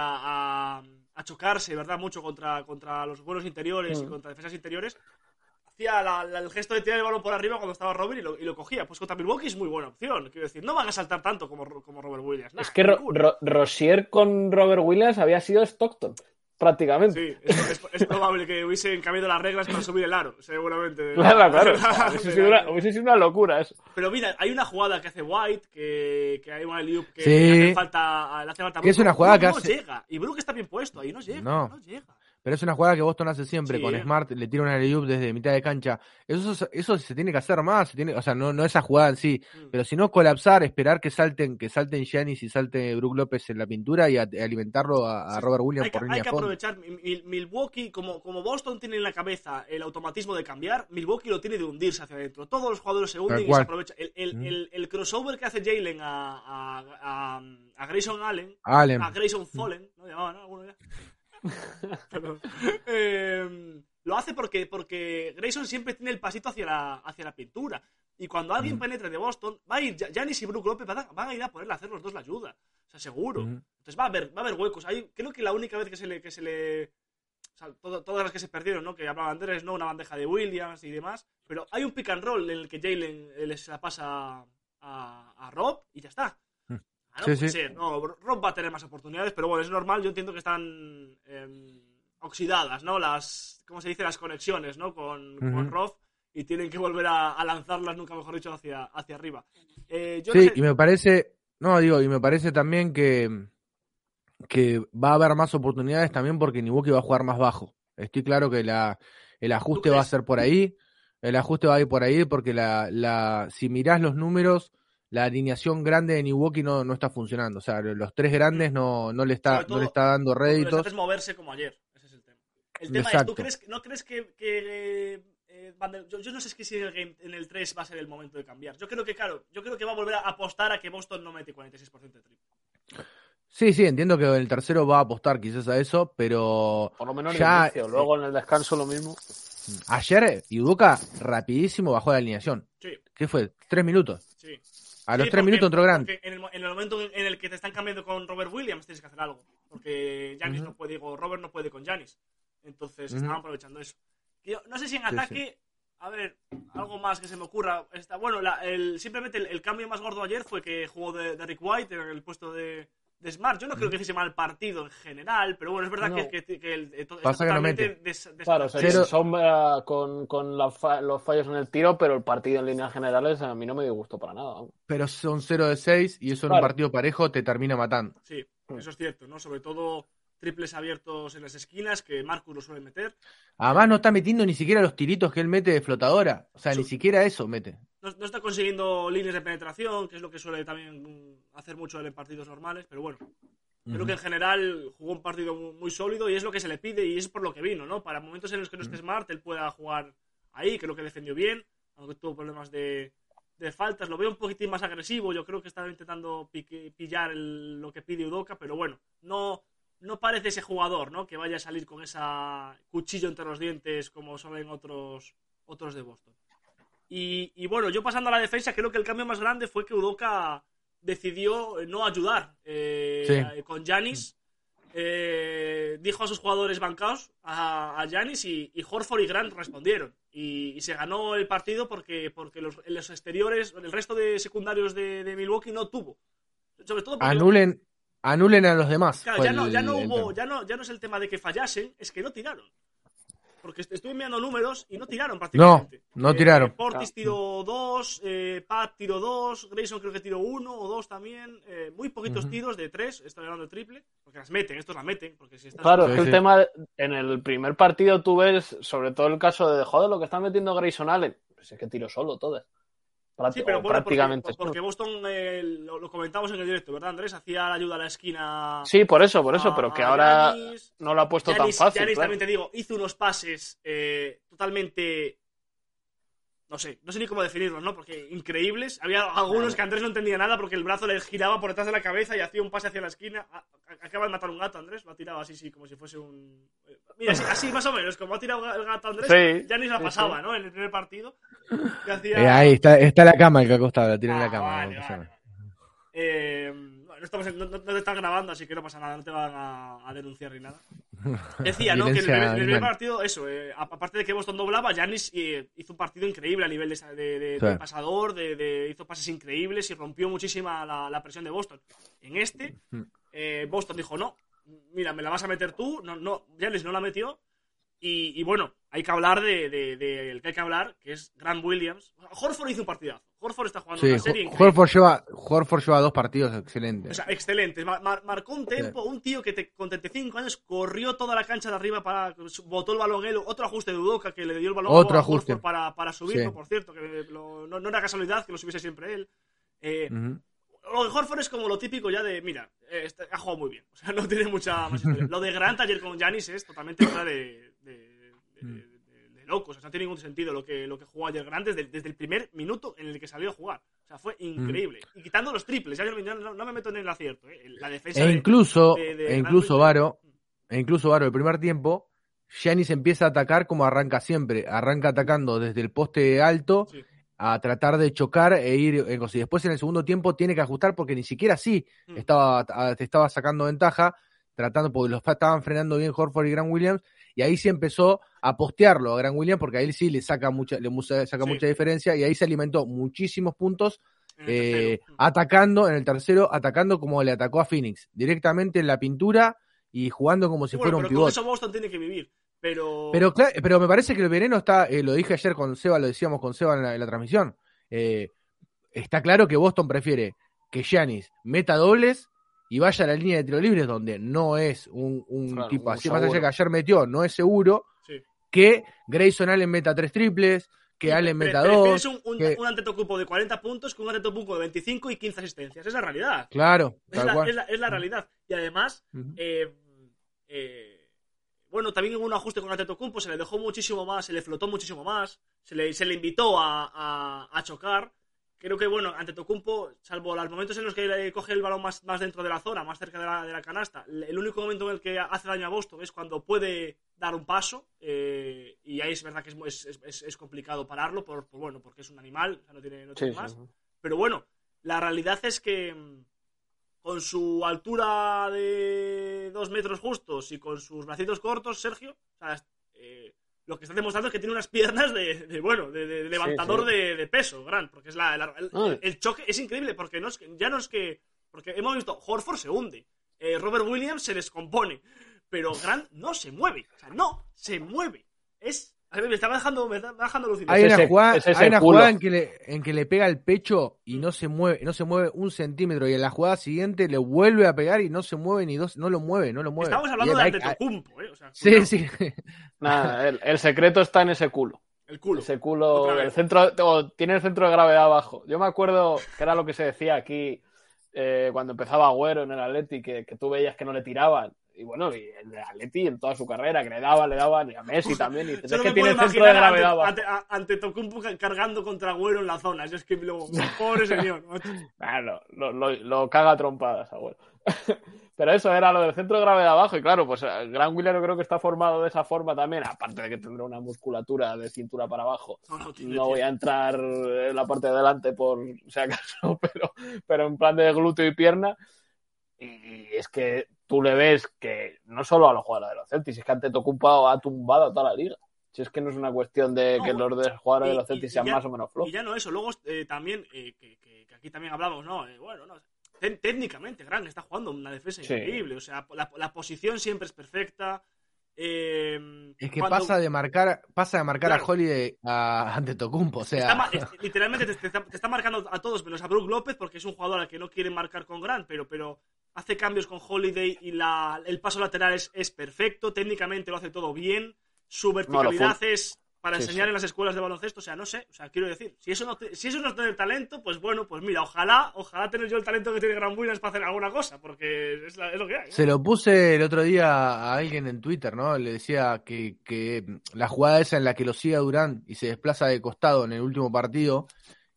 a- a chocarse, ¿verdad? Mucho contra, contra los vuelos interiores y Mm. contra defensas interiores. Hacía la- la- el gesto de tirar el balón por arriba cuando estaba Robert y lo, y lo cogía. Pues contra Milwaukee es muy buena opción. Quiero decir, no van a saltar tanto como, como Robert Williams. Nah, Es que Ro- ninguna. Ro- Rosier con Robert Williams había sido Stockton, prácticamente. Sí, es, es- es probable que hubiesen cambiado las reglas para subir el aro, seguramente. (laughs) Claro, (laughs) claro. Hubiese sido, una, hubiese sido una locura eso. Pero mira, hay una jugada que hace White, que, que hay un alley que Sí. le hace falta, le hace falta es una jugada Brook que no hace- llega. Y Brook está bien puesto, ahí no llega. No. No, llega. Pero es una jugada que Boston hace siempre Sí, con eh. Smart, le tira una alley desde mitad de cancha. Eso, es- eso se tiene que hacer más, se tiene, o sea, no, no esa jugada en sí, Mm. pero si no colapsar, esperar que salten, que salten Giannis y salte Brook López en la pintura y a- alimentarlo a. Robert Williams Hay que, por hay línea que de fondo. aprovechar. Mi- Mi- Milwaukee, como, como Boston tiene en la cabeza el automatismo de cambiar, Milwaukee lo tiene de hundirse hacia adentro. Todos los jugadores se hunden y se aprovechan. El, el, Mm. el- el crossover que hace Jalen a, a, a, Grayson Allen, Allen. a Grayson Fallen, ¿no llamaban alguno ya? Eh, lo hace porque, porque Grayson siempre tiene el pasito hacia la, hacia la pintura. Y cuando alguien Mm. penetre de Boston, va a ir Ja- Giannis y Brook López van a, van a ir a ponerle a hacer los dos la ayuda. O sea, seguro. Ujú. Entonces va a haber, va a haber huecos. Hay, creo que la única vez que se le. Que se le o sea, todo- todas las que se perdieron, ¿no? Que hablaba Andrés, ¿no? Una bandeja de Williams y demás. Pero hay un pick and roll en el que Jalen eh, les la pasa a, a Rob y ya está. No Sí, sí. No, Rob va a tener más oportunidades, pero bueno, es normal. Yo entiendo que están em, oxidadas, ¿no? Las, ¿cómo se dice? Las conexiones, ¿no? Con, con Ujú. Rob. y tienen que volver a, a lanzarlas, nunca mejor dicho, hacia, hacia arriba. Eh, yo Sí, no sé- y me parece, no, digo, y me parece también que, que va a haber más oportunidades también porque Milwaukee va a jugar más bajo. Estoy claro que la, el ajuste va a ser por ahí, el ajuste va a ir por ahí porque la, la, si mirás los números, la alineación grande de Milwaukee no, no está funcionando. O sea, los tres grandes no, no le está, todo, no le está dando réditos. haces moverse como ayer. Ese es el tema. El tema es. ¿tú crees, que- no crees que, que, eh, yo, yo no sé si en el, game, en el 3 va a ser el momento de cambiar. Yo creo que, claro, yo creo que va a volver a apostar a que Boston no mete 46% de triple. Sí, sí, entiendo que el tercero va a apostar quizás a eso, pero Por lo menos en el inicio. Luego en el descanso lo mismo. ayer Yuduka rapidísimo bajó la alineación. Sí, ¿Qué fue? Tres minutos. sí. A los Sí, tres porque- minutos entró Grant. En el, en el momento en el que te están cambiando con Robert Williams tienes que hacer algo. Porque Janis Ujú. no puede, digo, Robert no puede con Janis. Entonces Ujú. estaban aprovechando eso. Yo no sé si en Sí, ataque, a ver, algo más que se me ocurra. Está, bueno, la- el, simplemente el, el cambio más gordo ayer fue que jugó de, de Rick White en el puesto de, de Smart. Yo no creo que hiciese mal partido en general, pero bueno, es verdad No. que, que, que el, está Pasa que no totalmente mete. des- des- Claro, se Cero- sombra con, con la fa- los fallos en el tiro, pero el partido en líneas generales a mí no me disgustó para nada. Pero son 0 de 6 y eso en un partido parejo te termina matando. Sí, eso es cierto, ¿no? Sobre todo triples abiertos en las esquinas, que Marcus lo suele meter. Además no está metiendo ni siquiera los tiritos que él mete de flotadora. O sea, Sí. ni siquiera eso mete. No, no está consiguiendo líneas de penetración, que es lo que suele también hacer mucho en partidos normales, pero bueno. Creo que en general jugó un partido mu- muy sólido y es lo que se le pide y es por lo que vino, ¿no? Para momentos en los que no esté Smart, él pueda jugar ahí, creo que defendió bien, aunque tuvo problemas de, de faltas. Lo veo un poquitín más agresivo, yo creo que estaba intentando pique- pillar el- lo que pide Udoka, pero bueno, no, no parece ese jugador, ¿no? Que vaya a salir con esa cuchillo entre los dientes como suelen otros, otros de Boston. Y, y bueno, yo pasando a la defensa, creo que el cambio más grande fue que Udoka decidió eh, no ayudar eh, Sí. con Janis. Eh, dijo a sus jugadores bancaos, a, Giannis, y, y Horford y Grant respondieron. Y, y se ganó el partido porque, porque los, los exteriores, el resto de secundarios de, de Milwaukee no tuvo. Sobre todo porque Anulen, anulen a los demás. Claro, ya no, hubo, ya no, ya no es el tema de que fallasen, es que no tiraron. Porque est- estuve mirando números y no tiraron prácticamente. Eh, no tiraron. Portis Ah. tiró dos, eh, Pat tiró dos, Grayson creo que tiró uno o dos también. eh, muy poquitos tiros de tres, estoy hablando de triple, porque las meten, estos las meten, porque si estás... Claro, Sí, es que sí. el tema, en el primer partido tú ves, sobre todo el caso de, joder, lo que está metiendo Grayson Allen, pues es que tiro solo todo. Sí, pero bueno, porque, prácticamente porque solo. Boston, eh, lo, lo comentamos en el directo, ¿verdad, Andrés? Hacía la ayuda a la esquina. Sí, por eso, por eso, a- pero que ahora Giannis. no lo ha puesto Giannis- tan fácil. Giannis claro. también te digo, hizo unos pases eh, totalmente. No sé, no sé ni cómo definirlos, ¿no? Porque increíbles. Había algunos que Andrés no entendía nada porque el brazo le giraba por detrás de la cabeza y hacía un pase hacia la esquina. Acaba de matar un gato, Andrés. Lo ha tirado así, sí, como si fuese un. eh, Mira, así, así más o menos, como ha tirado el gato Andrés, Sí, ya ni la sí, pasaba, sí. ¿no? En el primer partido. Hacía... Eh, ahí está, está la cama el que acostado, la tiene en Ah, la cama. vale, vale. Eh, no, estamos en- no- no te están grabando, así que no pasa nada, no te van a, a denunciar ni nada. (laughs) Decía, ¿no? Que en el, primer- partido, eso, eh, aparte de que Boston doblaba, Giannis eh, hizo un partido increíble a nivel de, de- de- Sí. de pasador, de, hizo pases increíbles y rompió muchísima la, la presión de Boston. En este, Mm. eh, Boston dijo, no, mira, me la vas a meter tú, no, no, Giannis no la metió. Y, y bueno, hay que hablar de, de- de- el que hay que hablar, que es Grant Williams. Horford hizo un partidazo. Horford está jugando Sí, una serie increíble. Horford lleva, Horford lleva dos partidos excelentes. O sea, excelente. Mar- mar- marcó un tempo, un tío que te- con 35 años corrió toda la cancha de arriba para botó el balón él, otro ajuste de Udoca que le dio el balón Otro a ajuste. Horford para, para subirlo, Sí. por cierto, que lo- no, no era casualidad que lo subiese siempre él. Eh, Ujú. Lo de Horford es como lo típico ya de, mira, eh, este- ha jugado muy bien. (laughs) O sea, no tiene mucha más. (laughs) Lo de Grant ayer con Janis es totalmente fuera de, de, de- Mm. de- de locos. O sea, no tiene ningún sentido lo que, lo que jugó ayer Grant desde, desde el primer minuto en el que salió a jugar. O sea, fue increíble. Y quitando los triples, ya yo no, me meto en el acierto. eh. La defensa E incluso, de- de e incluso Varo, e incluso Varo, el primer tiempo, Giannis empieza a atacar como arranca siempre. Arranca atacando desde el poste alto Sí. a tratar de chocar e ir cosas. Y después en el segundo tiempo tiene que ajustar porque ni siquiera así Mm. estaba, te estaba sacando ventaja, tratando, porque los estaban frenando bien Horford y Grant Williams, y ahí sí empezó a postearlo a Grant Williams porque a él sí le saca mucha, le musa- saca Sí. mucha diferencia, y ahí se alimentó muchísimos puntos en eh. Mm. atacando en el tercero, atacando como le atacó a Phoenix, directamente en la pintura y jugando como si Bueno, fuera un pero con eso Boston tiene que vivir. Pero, Pero, me parece que el veneno está, eh, lo dije ayer con Seba, lo decíamos con Seba en la, en la transmisión. eh, está claro que Boston prefiere que Giannis meta dobles y vaya a la línea de tiro libres, donde no es un, un Claro, tipo un así, más allá que ayer metió, no es seguro, Sí. que Grayson Allen meta tres triples, que Sí, Allen meta dos. un, un, que- un de 40 puntos que un Antetokounmpo de 25 y 15 asistencias. Es la realidad. Claro, Es la, es la- es la realidad. Y además, eh, eh, bueno, también hubo un ajuste con Antetokounmpo, se le dejó muchísimo más, se le flotó muchísimo más, se le, se le invitó a, a- a chocar. Creo que, bueno, Antetokounmpo, salvo los momentos en los que coge el balón más, más dentro de la zona, más cerca de la, de la canasta, el único momento en el que hace daño a Boston es cuando puede dar un paso, eh, y ahí es verdad que es, es, es- es complicado pararlo, por, por, bueno, porque es un animal, o sea, no tiene, no tiene Sí, sí, más. sí. Pero bueno, la realidad es que mm, con su altura de dos metros justos y con sus bracitos cortos, Sergio, o sea, eh, lo que está demostrando es que tiene unas piernas de, de, bueno, de, de levantador sí. De, de peso, gran, porque es la, la- el, Ah. el choque es increíble, porque no es que- ya no es que, porque hemos visto, Horford se hunde, eh, Robert Williams se descompone, pero Grant no se mueve, o sea, no se mueve, es, a ver, me está dejando, me está bajando lucidez. Hay una jugada, es hay una jugada en, que le, en que le pega el pecho y Mm. no se mueve, no se mueve un centímetro. Y en la jugada siguiente le vuelve a pegar y no se mueve ni dos, no lo mueve, no lo mueve. Estamos hablando de Antetokounmpo, eh, o sea, Sí, cuidado, sí. Nada, el, el secreto está en ese culo. el culo. Ese culo, el centro, o tiene el centro de gravedad abajo. Yo me acuerdo que era lo que se decía aquí eh, cuando empezaba Agüero en el Atleti, que, que tú veías que no le tiraban. Y bueno, y el de Atleti en toda su carrera, que le daban, le daban, y a Messi también. Y (laughs) dices, Yo es que tiene centro de gravedad ante, abajo. ante, ante Tocumpo ca- cargando contra Agüero en la zona. Yo es que luego, pobre señor. macho. (laughs) Ah, no, lo, lo- lo caga trompadas, abuelo. (laughs) Pero eso era lo del centro de gravedad abajo. Y claro, pues el Gran William yo creo que está formado de esa forma también. Aparte de que tendrá una musculatura de cintura para abajo. No, no, tiene- No voy a entrar en la parte de delante por si acaso, (laughs) pero, pero en plan de glúteo y pierna. Y es que tú le ves que no solo a los jugadores de los Celtics, es que Antetokounmpo ha tumbado a toda la liga. Si es que no es una cuestión de No, que los de- jugadores de los Celtics sean ya- más o menos flojos. Y ya no eso, luego eh, también, eh, que, que- que aquí también hablamos, ¿no? Eh, bueno, no. Té- técnicamente, Gran está jugando una defensa Sí. increíble. O sea, la, la posición siempre es perfecta. Eh, Es que cuando- pasa de marcar, pasa de marcar Claro. a Holiday a Antetokounmpo, o Está sea, ma- es- literalmente te, te está, te está marcando a todos, menos a Brook López, porque es un jugador al que no quieren marcar con Grant, pero, pero hace cambios con Holiday y la, el paso lateral es, es perfecto, técnicamente lo hace todo bien, su verticalidad es para Sí, enseñar sí. en las escuelas de baloncesto, o sea, no sé, o sea, quiero decir, si eso no, te- si eso no es tener talento, pues bueno, pues mira, ojalá, ojalá tener yo el talento que tiene Williams para hacer alguna cosa, porque es, la- es lo que hay. ¿no? se lo puse el otro día a alguien en Twitter, ¿no? Le decía que, que la jugada esa en la que lo sigue Durán y se desplaza de costado en el último partido,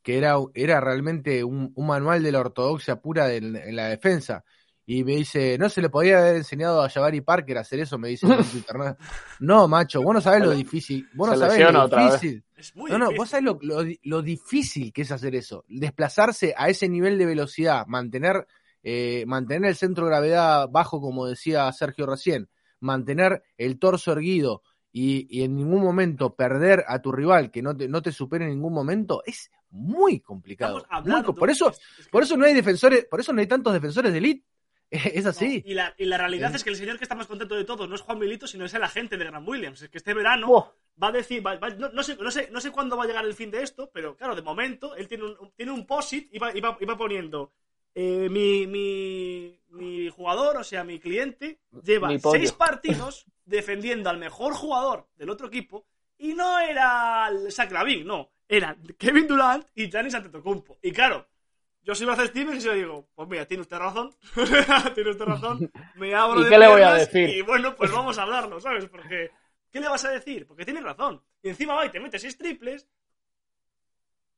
que era, era realmente un, un manual de la ortodoxia pura de- en la defensa. Y me dice, no se le podía haber enseñado a Jabari Parker a hacer eso, me dice Twitter. No, (laughs) No, macho, vos no sabés lo difícil, vos no sabés lo difícil. Es muy No, no, difícil. vos sabés lo, lo lo difícil que es hacer eso. Desplazarse a ese nivel de velocidad, mantener, eh, mantener el centro de gravedad bajo, como decía Sergio recién, mantener el torso erguido y, y en ningún momento perder a tu rival que no te, no te supere en ningún momento, es muy complicado. Muy por eso, por eso no hay defensores, por eso no hay tantos defensores de elite. (laughs) Es así. No, y, la, y la realidad Sí. es que el señor que está más contento de todos no es Juan Milito, sino es el agente de Grant Williams. Es que este verano va a decir, va- va- no, no sé, no, sé, no sé cuándo va a llegar el fin de esto, pero claro, de momento él tiene un, tiene un posit y va, y va- y va poniendo eh, mi, mi, mi jugador, o sea, mi cliente, lleva Mi seis partidos (laughs) defendiendo al mejor jugador del otro equipo y no era el Saclavin, no, eran Kevin Durant y Giannis Antetokounmpo. Y claro, yo soy Brad Stevens y yo digo, pues mira, tiene usted razón, (laughs) tiene usted razón, me abro (laughs) ¿Y de qué le voy a decir? Y bueno, pues vamos a hablarlo, ¿sabes? Porque, ¿qué le vas a decir? Porque tiene razón. Y encima va y te mete seis triples.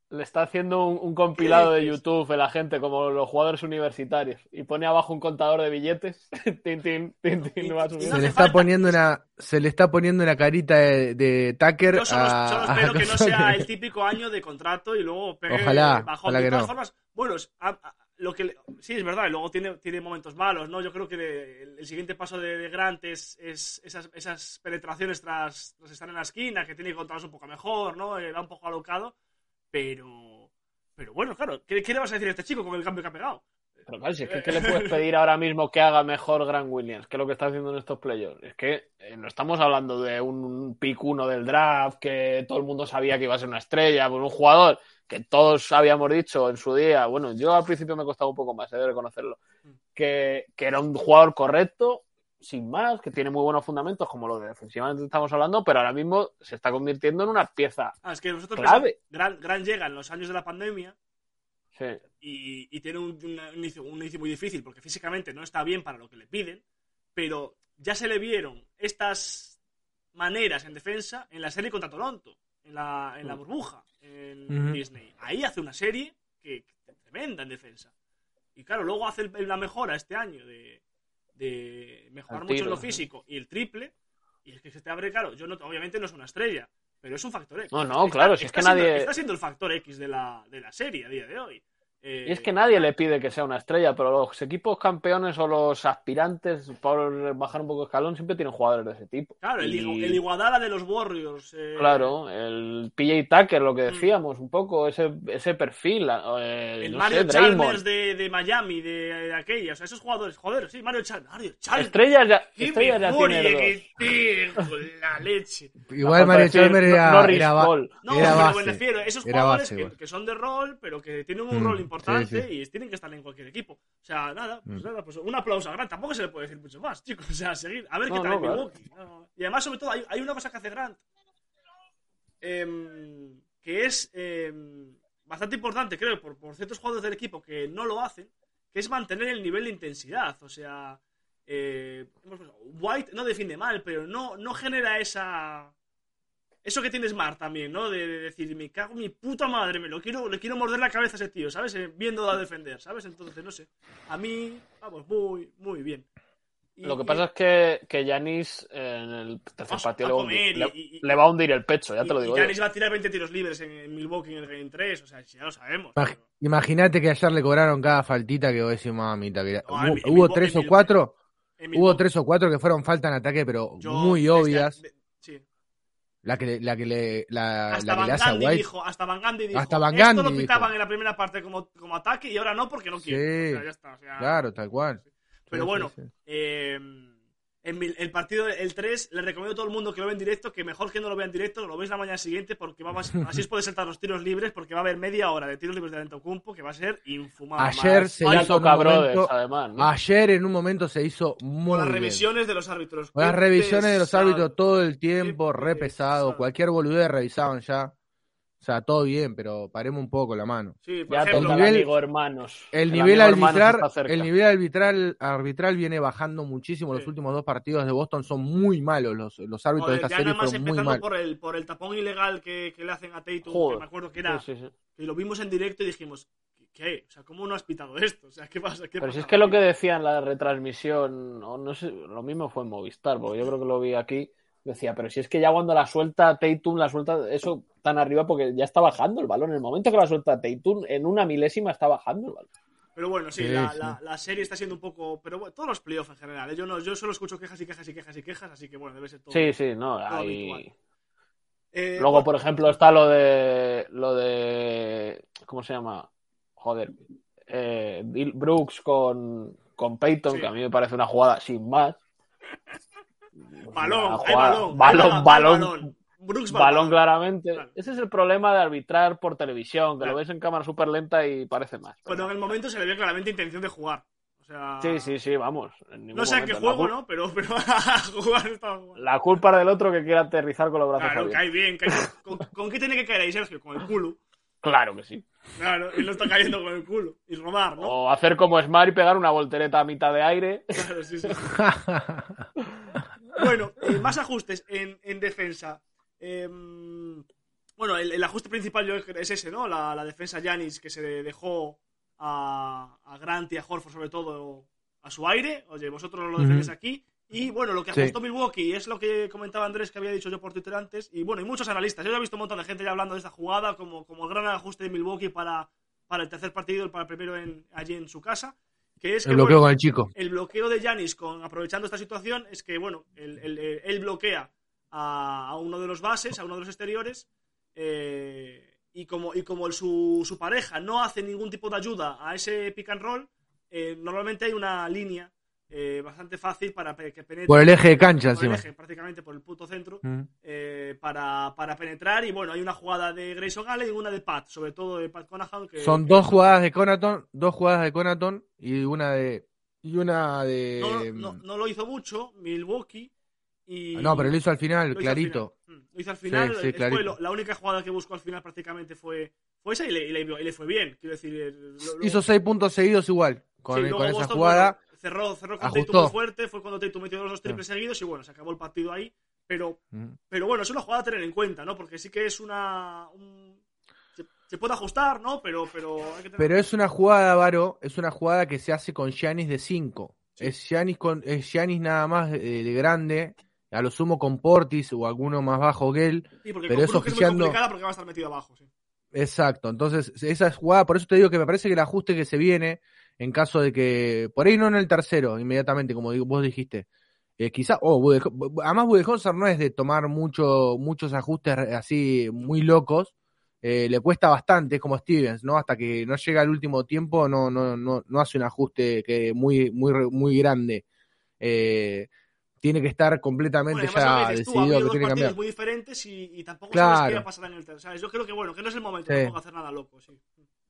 Le está haciendo un, un compilado de? (laughs) YouTube de la gente como los jugadores universitarios y pone abajo un contador de billetes. (laughs) tin, tin, tin, tin. Se le está poniendo una, se le está poniendo una carita de, de Tucker Yo solo, a- solo a espero que no sea el típico año de contrato y luego pegue Ojalá, bajón. ojalá de todas no. formas, bueno, es- a- a- lo que le- sí es verdad, y luego tiene, tiene momentos malos, ¿no? Yo creo que de- el, el siguiente paso de, de Grant es, es esas, esas penetraciones tras, tras estar en la esquina, que tiene que controlarse un poco mejor, ¿no? Eh, va un poco alocado, pero pero bueno, claro, ¿qué, qué le vas a decir a este chico con el cambio que ha pegado? Pero claro, si es que ¿qué le puedes pedir ahora mismo que haga mejor Grant Williams que lo que está haciendo en estos playoffs? Es que eh, no estamos hablando de un pick uno del draft que todo el mundo sabía que iba a ser una estrella, pues un jugador que todos habíamos dicho en su día, bueno, yo al principio me costaba un poco más, he de reconocerlo, que, que era un jugador correcto, sin más, que tiene muy buenos fundamentos, como lo de defensivamente estamos hablando, pero ahora mismo se está convirtiendo en una pieza Ah, es que nosotros clave. Gran, Gran llega en los años de la pandemia Sí. y, y tiene un, una- un inicio, un inicio muy difícil porque físicamente no está bien para lo que le piden, pero ya se le vieron estas maneras en defensa en la serie contra Toronto, en la, en la burbuja, en. Disney. Ahí hace una serie que, que tremenda en defensa. Y claro, luego hace el- la mejora este año de, de mejorar mucho en lo físico y el triple. Y es que se te abre, claro, yo no, obviamente no es una estrella, pero es un factor X. No, no, claro, si es está que siendo- nadie- Está siendo el factor X de la, de la serie a día de hoy. Eh, Y es que nadie le pide que sea una estrella, pero los equipos campeones o los aspirantes por bajar un poco de escalón siempre tienen jugadores de ese tipo. Claro, el, Y- el Iguadala de los Warriors. eh, Claro, el PJ Tucker, lo que decíamos, un poco ese, ese perfil. eh, El no Mario sé. Chalmers de, de Miami, de, de aquella. O sea, esos jugadores. Joder, sí, Mario Chalmers. Mario Chalmers. Estrellas ya, ¡Qué estrellas ya tiene que dos. tengo, la leche! Igual Mario decir Chalmers era, Norris era, Cole. No, era pero me refiero, esos Era jugadores base, que, que son de rol, pero que tienen un Mm, rol importante sí, sí. y tienen que estar en cualquier equipo. O sea, nada, pues Mm. nada, pues un aplauso a Grant. Tampoco se le puede decir mucho más, (laughs) chicos. O sea, seguir. A ver qué tal no. Milwaukee. No, Y además, sobre todo, hay, hay una cosa que hace Grant em, que es em, bastante importante, creo, por, por ciertos jugadores del equipo que no lo hacen, que es mantener el nivel de intensidad. O sea, eh, White no defiende mal, pero no, no genera esa. Eso que tiene Smart también, ¿no? De, de decir, me cago en mi puta madre, me lo quiero, le quiero morder la cabeza a ese tío, ¿sabes? Eh, Viendo a defender, ¿sabes? Entonces, no sé. A mí, vamos, muy, muy bien. Y- Lo que y- pasa es que, que Giannis en el tercer partido le hundir, le- y- y- le va a hundir el pecho, ya y- te lo y digo yo. Giannis va a tirar 20 tiros libres en, en Milwaukee en el Game 3, o sea, ya lo sabemos. Imag- pero- Imagínate que ayer le cobraron cada faltita que vos decís, mamita. Que No, hubo, en hubo Milwaukee- tres o cuatro, hubo tres o cuatro que fueron falta en ataque, pero yo muy desde- obvias. de-. La que le, la que le, la, Hasta la que Van le hace a Gundy White. dijo, hasta Van Gundy dijo, Hasta Van esto Gundy lo dijo. pitaban en la primera parte como, como ataque y ahora no porque no quieren. Sí. O sea, ya está, o sea, Claro, tal cual. Pero Sí, bueno, sí. eh, en mi- el partido, el 3, le recomiendo a todo el mundo que lo vea en directo, que mejor que no lo vea en directo, lo veis la mañana siguiente, porque va así os podéis saltar los tiros libres, porque va a haber media hora de tiros libres de Antetokounmpo que va a ser infumable. Ayer Más- se Ay, hizo toca momento- además, ¿no? Ayer en un momento se hizo muy con las bien. revisiones de los árbitros. Con las revisiones de los árbitros todo el tiempo, re pesado. pesado. Cualquier boludez revisaban ya. O sea, todo bien, pero paremos un poco la mano. Sí, por Ya ejemplo, el nivel- amigo hermanos. El nivel amigo hermanos arbitral, el nivel arbitral, arbitral viene bajando muchísimo. Los últimos dos partidos de Boston son muy malos. Los, los árbitros joder, de esta ya serie nada más fueron muy empezando malos. por el, por el tapón ilegal que, que le hacen a Tatum, Joder. que me acuerdo que era, Sí, sí, sí. que lo vimos en directo y dijimos, ¿qué? O sea, ¿cómo no has pitado esto? O sea, ¿qué pasa? ¿Qué Pero si es que lo que decía en la retransmisión, no sé, lo mismo fue en Movistar, porque yo creo que lo vi aquí, decía, pero si es que ya cuando la suelta Tatum, la suelta eso tan arriba, porque ya está bajando el balón. En el momento que la suelta Tatum, en una milésima está bajando el balón. Pero bueno, sí, Sí, la, sí. La, la serie está siendo un poco. Pero bueno, todos los playoffs en general. ¿eh? Yo, no, yo solo escucho quejas y quejas y quejas y quejas, así que bueno, debe ser todo. Sí, sí, no, todo hay... habitual. Eh, Luego, bueno, por ejemplo, está lo de. Lo de. ¿Cómo se llama? Joder. Eh, Bill Brooks con, con Peyton, Sí. que a mí me parece una jugada sin más. Balón, hay balón. balón, hay ba- balón, balón. Brooks al balón claramente. Claro. Ese es el problema de arbitrar por televisión, que Claro. lo ves en cámara súper lenta y parece más. Bueno, en el momento se le ve claramente intención de jugar. O sea. Sí, sí, sí, vamos. No sé a qué juego, ¿no? Pero, pero (laughs) a jugar estaba jugando. La culpa del otro que quiere aterrizar con los brazos Claro, cae bien. cae- (laughs) ¿Con, con qué tiene que caer ahí, Sergio? Con el culo. Claro que sí. Claro, él no está cayendo con el culo. Y robar, ¿no? O hacer como Smart y pegar una voltereta a mitad de aire. Claro, sí, sí. (laughs) Bueno, eh, más ajustes en, en defensa. Em, bueno, el, el ajuste principal yo es ese, ¿no? La, la defensa Yanis que se dejó a, a Grant y a Horford, sobre todo, a su aire. Oye, vosotros lo defendéis aquí. Y bueno, lo que Sí. ajustó Milwaukee es lo que comentaba Andrés que había dicho yo por Twitter antes. Y bueno, y muchos analistas. Yo ya he visto un montón de gente ya hablando de esta jugada como, como el gran ajuste de Milwaukee para, para el tercer partido, para el primero en, allí en su casa. Que es que, El bloqueo bueno, con el chico. el bloqueo de Yanis con aprovechando esta situación es que bueno él, él- él- él bloquea a, a uno de los bases a uno de los exteriores eh, y como y como el- su, su pareja no hace ningún tipo de ayuda a ese pick and roll eh, normalmente hay una línea eh, bastante fácil para que penetre. Por el eje de cancha, por el encima. eje, prácticamente por el puto centro. Mm. eh, para, para penetrar. Y bueno, hay una jugada de Grayson Allen y una de Pat, sobre todo de Pat Conahan. Que, Son que- dos jugadas de Conaton, dos jugadas de Conaton y una de y una de No, no, no lo hizo mucho, Milwaukee. Y... No, pero lo hizo al final, Lo hizo al clarito. final. Mm, Lo hizo al final. Sí, sí, clarito. lo- la única jugada que buscó al final prácticamente fue, fue esa y le, y le- y le fue bien. Quiero decir, eh, lo- lo- Hizo seis puntos seguidos igual con, Sí, con luego esa jugada. bueno, cerró, cerró con. Tatum muy fuerte, fue cuando Tatum metió los dos triples seguidos y bueno, se acabó el partido ahí. Pero, Mm. pero bueno, es una jugada a tener en cuenta, ¿no? Porque sí que es una... un- se, se puede ajustar, ¿no? Pero, pero hay que tener... Pero es una jugada, Varo, es una jugada que se hace con Giannis de 5. Es Giannis con es Giannis nada más de, de grande, a lo sumo con Portis o alguno más bajo que él. Sí, porque pero eso es muy complicada porque va a estar metido abajo, sí. Exacto, entonces esa jugada, por eso te digo que me parece que el ajuste que se viene, en caso de que, por ahí no en el tercero, inmediatamente, como vos dijiste, eh, quizá, oh, además Budenholzer no es de tomar mucho, muchos ajustes así muy locos, eh, le cuesta bastante, es como Stevens, ¿no? Hasta que no llega al último tiempo, no, no, no, no hace un ajuste que muy, muy, muy grande. Eh, tiene que estar completamente Bueno, ya tú, decidido habido que tiene que cambiar. muy diferentes y, y tampoco Claro. sabes qué va a pasar en el tercero. ¿sabes? Yo creo que bueno, que no es el momento Sí. de hacer nada loco, sí.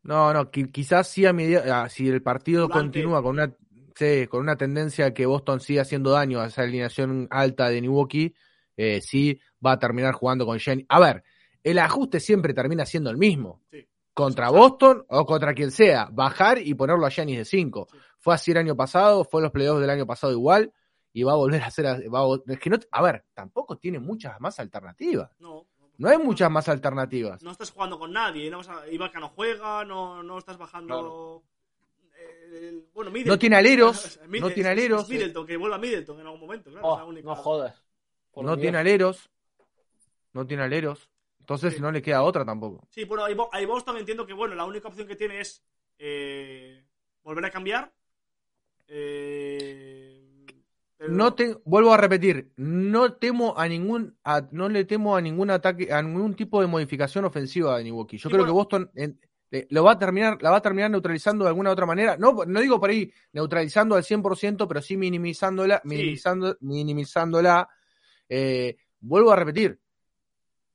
No, no, qui- quizás sí a media, ah, si el partido Durante- continúa con una, sí, con una tendencia que Boston siga haciendo daño a esa alineación alta de Milwaukee, eh, sí va a terminar jugando con Jenny. A ver, el ajuste siempre termina siendo el mismo. Sí. Contra Boston o contra quien sea, bajar y ponerlo a Giannis de 5. Sí. Fue así el año pasado, fue los playoffs del año pasado igual, y va a volver a ser, a- va a es que no, a ver, tampoco tiene muchas más alternativas. No, No hay muchas más alternativas. No estás jugando con nadie, no vas a, Ibaka no juega, no, no estás bajando. eh, el- bueno, Middleton. No tiene aleros, Mid- (laughs) no tiene aleros. es Middleton, que vuelva Middleton en algún momento, claro. Oh, única- no jodas. Por no Dios. tiene aleros. No tiene aleros. Entonces Sí. no le queda otra tampoco. Sí, bueno, ahí Boston entiendo que bueno, la única opción que tiene es eh, volver a cambiar. Eh, pero- No te, vuelvo a repetir, no temo a ningún, a- no le temo a ningún ataque, a ningún tipo de modificación ofensiva de Milwaukee. Yo Sí, creo bueno. que Boston en- eh, lo va a terminar, la va a terminar neutralizando de alguna otra manera. No, no digo por ahí neutralizando al 100%, pero sí minimizándola, Sí. minimizando, minimizándola. Eh, vuelvo a repetir,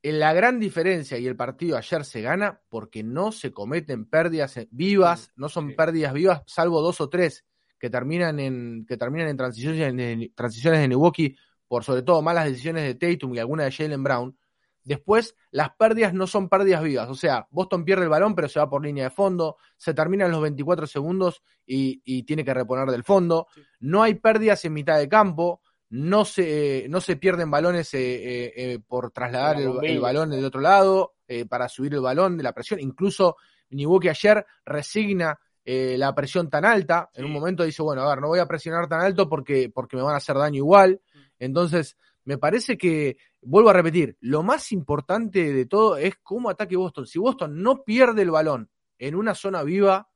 en la gran diferencia y el partido ayer se gana porque no se cometen pérdidas eh, vivas, no son pérdidas vivas, salvo dos o tres que terminan en que terminan en transiciones en transiciones de Milwaukee por sobre todo malas decisiones de Tatum y alguna de Jalen Brown. Después, las pérdidas no son pérdidas vivas. O sea, Boston pierde el balón, pero se va por línea de fondo. Se terminan los 24 segundos y, y tiene que reponer del fondo. Sí. No hay pérdidas en mitad de campo. No se, no se pierden balones eh, eh, eh, por trasladar La el, el balón del otro lado, para subir el balón de la presión. Incluso Milwaukee ayer resigna eh, la presión tan alta. En un momento dice, bueno, a ver, no voy a presionar tan alto porque, porque me van a hacer daño igual. Mm. Entonces, me parece que, vuelvo a repetir, lo más importante de todo es cómo ataque Boston. Si Boston no pierde el balón en una zona viva,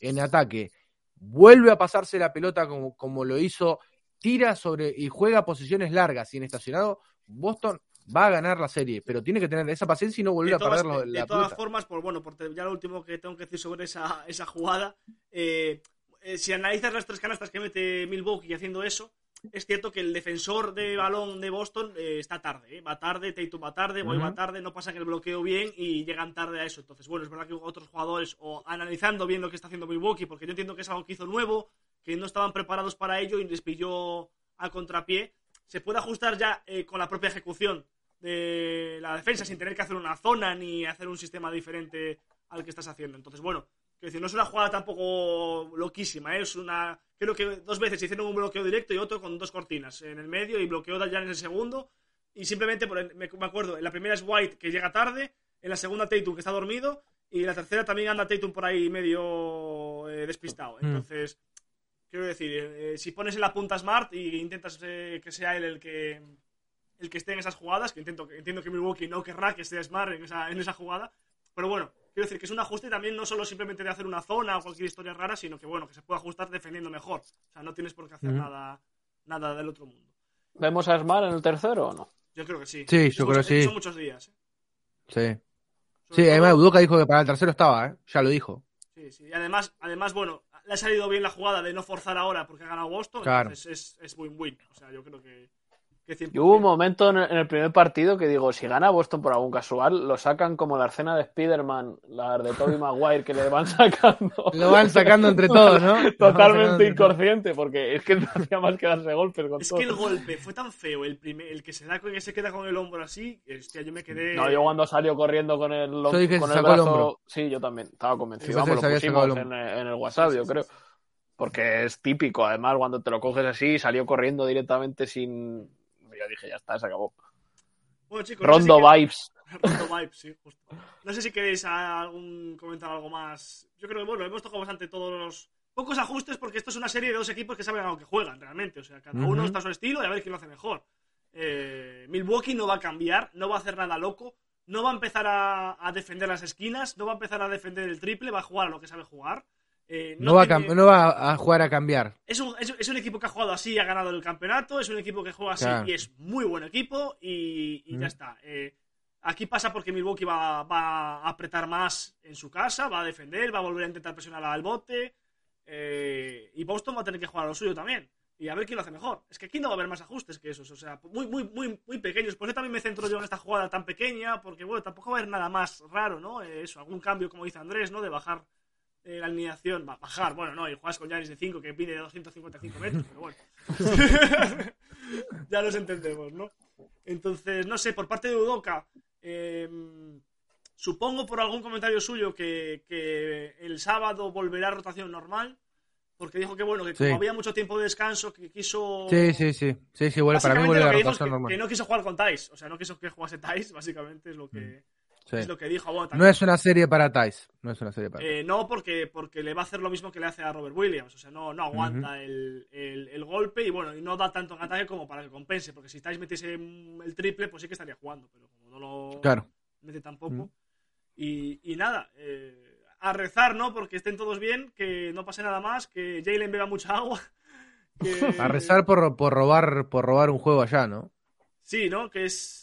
en ataque, vuelve a pasarse la pelota como, como lo hizo, tira sobre y juega posiciones largas y en estacionado, Boston va a ganar la serie, pero tiene que tener esa paciencia y no volver a perder de- de la todas formas, por bueno, por ya lo último que tengo que decir sobre esa, esa jugada, eh, eh, si analizas las tres canastas que mete Milwaukee haciendo eso, es cierto que el defensor de balón de Boston eh, está tarde, eh, va tarde, Tatum va tarde, Boy va tarde, no pasan el bloqueo bien y llegan tarde a eso. Entonces, bueno, es verdad que otros jugadores, o analizando bien lo que está haciendo Milwaukee, porque yo entiendo que es algo que hizo nuevo, que no estaban preparados para ello y les pilló a contrapié, se puede ajustar ya eh, con la propia ejecución de la defensa sin tener que hacer una zona ni hacer un sistema diferente al que estás haciendo. Entonces, bueno, quiero decir, no es una jugada tampoco loquísima, ¿eh? es una. Creo que dos veces hicieron un bloqueo directo y otro con dos cortinas en el medio y bloqueó ya en el segundo. Y simplemente, por el- me, me acuerdo, en la primera es White que llega tarde, en la segunda Tatum que está dormido y en la tercera también anda Tatum por ahí medio eh, despistado. Mm. Entonces, quiero decir, eh, si pones en la punta Smart y intentas eh, que sea él el que el que esté en esas jugadas, que entiendo, que entiendo que Milwaukee no querrá que esté Smart en esa, en esa jugada, pero bueno, quiero decir que es un ajuste también no solo simplemente de hacer una zona o cualquier historia rara, sino que bueno, que se puede ajustar defendiendo mejor. O sea, no tienes por qué hacer nada, nada del otro mundo. ¿Vemos a Smart en el tercero o no? Yo creo que sí. Sí, yo creo que sí. Son muchos días. ¿eh? Sí, Sobre sí además Udoka dijo que para el tercero estaba, ¿eh? ya lo dijo. Sí, sí. Y además, además, bueno, le ha salido bien la jugada de no forzar ahora porque ha ganado Boston, Claro. entonces es, es win-win. O sea, yo creo que, que 100%. Y hubo un momento en el, en el primer partido que digo, si gana Boston por algún casual, lo sacan como la escena de Spider-Man, la de Tobey Maguire, que le van (laughs) sacando. Lo van sacando entre todos, ¿no? (laughs) Totalmente todos. inconsciente, porque es que no hacía más que darse golpes con Es todo. que el golpe fue tan feo, el, primer, el que se da que se queda con el hombro así, hostia, yo me quedé. No, yo cuando salió corriendo con el, con el hombro. sí, yo también estaba convencido. Vamos, lo pusimos en, en el WhatsApp, yo creo. Porque es típico, además, cuando te lo coges así, salió corriendo directamente sin. Yo dije, ya está, se acabó. Bueno, chicos, no sé si Rondo que- vibes. (laughs) Rondo vibes, sí, justo. No sé si queréis algún comentar algo más. Yo creo que bueno, hemos tocado bastante todos los pocos ajustes porque esto es una serie de dos equipos que saben a lo que juegan realmente. O sea, cada uno está a su estilo y a ver quién lo hace mejor. Eh, Milwaukee no va a cambiar, no va a hacer nada loco, no va a empezar a, a defender las esquinas, no va a empezar a defender el triple, va a jugar a lo que sabe jugar. Eh, No va, a tiene- cam- no va a jugar a cambiar. es un, es, es un equipo que ha jugado así y ha ganado el campeonato. Es un equipo que juega así Claro. y es muy buen equipo. Y, y Mm. ya está. Eh, aquí pasa porque Milwaukee va, va a apretar más en su casa, va a defender, va a volver a intentar presionar al bote. eh, y Boston va a tener que jugar a lo suyo también. Y a ver quién lo hace mejor. Es que aquí no va a haber más ajustes que esos. O sea, muy, muy, muy, muy pequeños. Por eso también me centro yo en esta jugada tan pequeña. Porque, bueno, tampoco va a haber nada más raro, ¿no? Eh, eso, algún cambio, como dice Andrés, ¿no? De bajar eh, la alineación. Va, bajar, bueno, no. Y juegas con Yanis de 5 que pide 255 metros, pero bueno. (laughs) ya los entendemos, ¿no? Entonces, no sé, por parte de Udoka, eh, supongo por algún comentario suyo que, que el sábado volverá a rotación normal, porque dijo que bueno, que como Sí. había mucho tiempo de descanso, que quiso... Sí, sí, sí. Sí, sí, bueno, para mí vuelve es rotación que, normal. que no quiso jugar con Thais, o sea, no quiso que jugase Thais, básicamente es lo que, Sí. es lo que dijo. No es una serie para Tice. No es una serie para eh, no, porque, porque le va a hacer lo mismo que le hace a Robert Williams. O sea, no, no aguanta el, el- el golpe y bueno, y no da tanto en ataque como para que compense. Porque si estáis metiese el triple, pues sí que estaría jugando. Pero como no lo Claro. mete tampoco. Mm. Y, y nada, eh, a rezar, ¿no? Porque estén todos bien, que no pase nada más, que Jalen beba mucha agua. (laughs) que- A rezar por, por robar por robar un juego allá, ¿no? Sí, ¿no? Que es.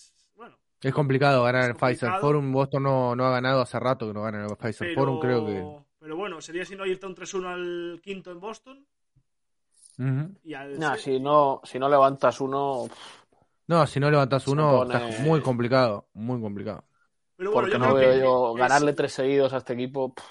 Es complicado ganar Es el Pfizer. Forum. Boston no, no ha ganado hace rato que no gana el Pfizer pero, Forum, creo que. pero bueno, sería si no irte un 3-1 al quinto en Boston. Ujú. Y al Nah, se- si, no, si no levantas uno, No, si no levantas uno, pone- está muy complicado. Muy complicado. pero bueno, porque yo no creo veo que yo es- ganarle tres seguidos a este equipo. pff,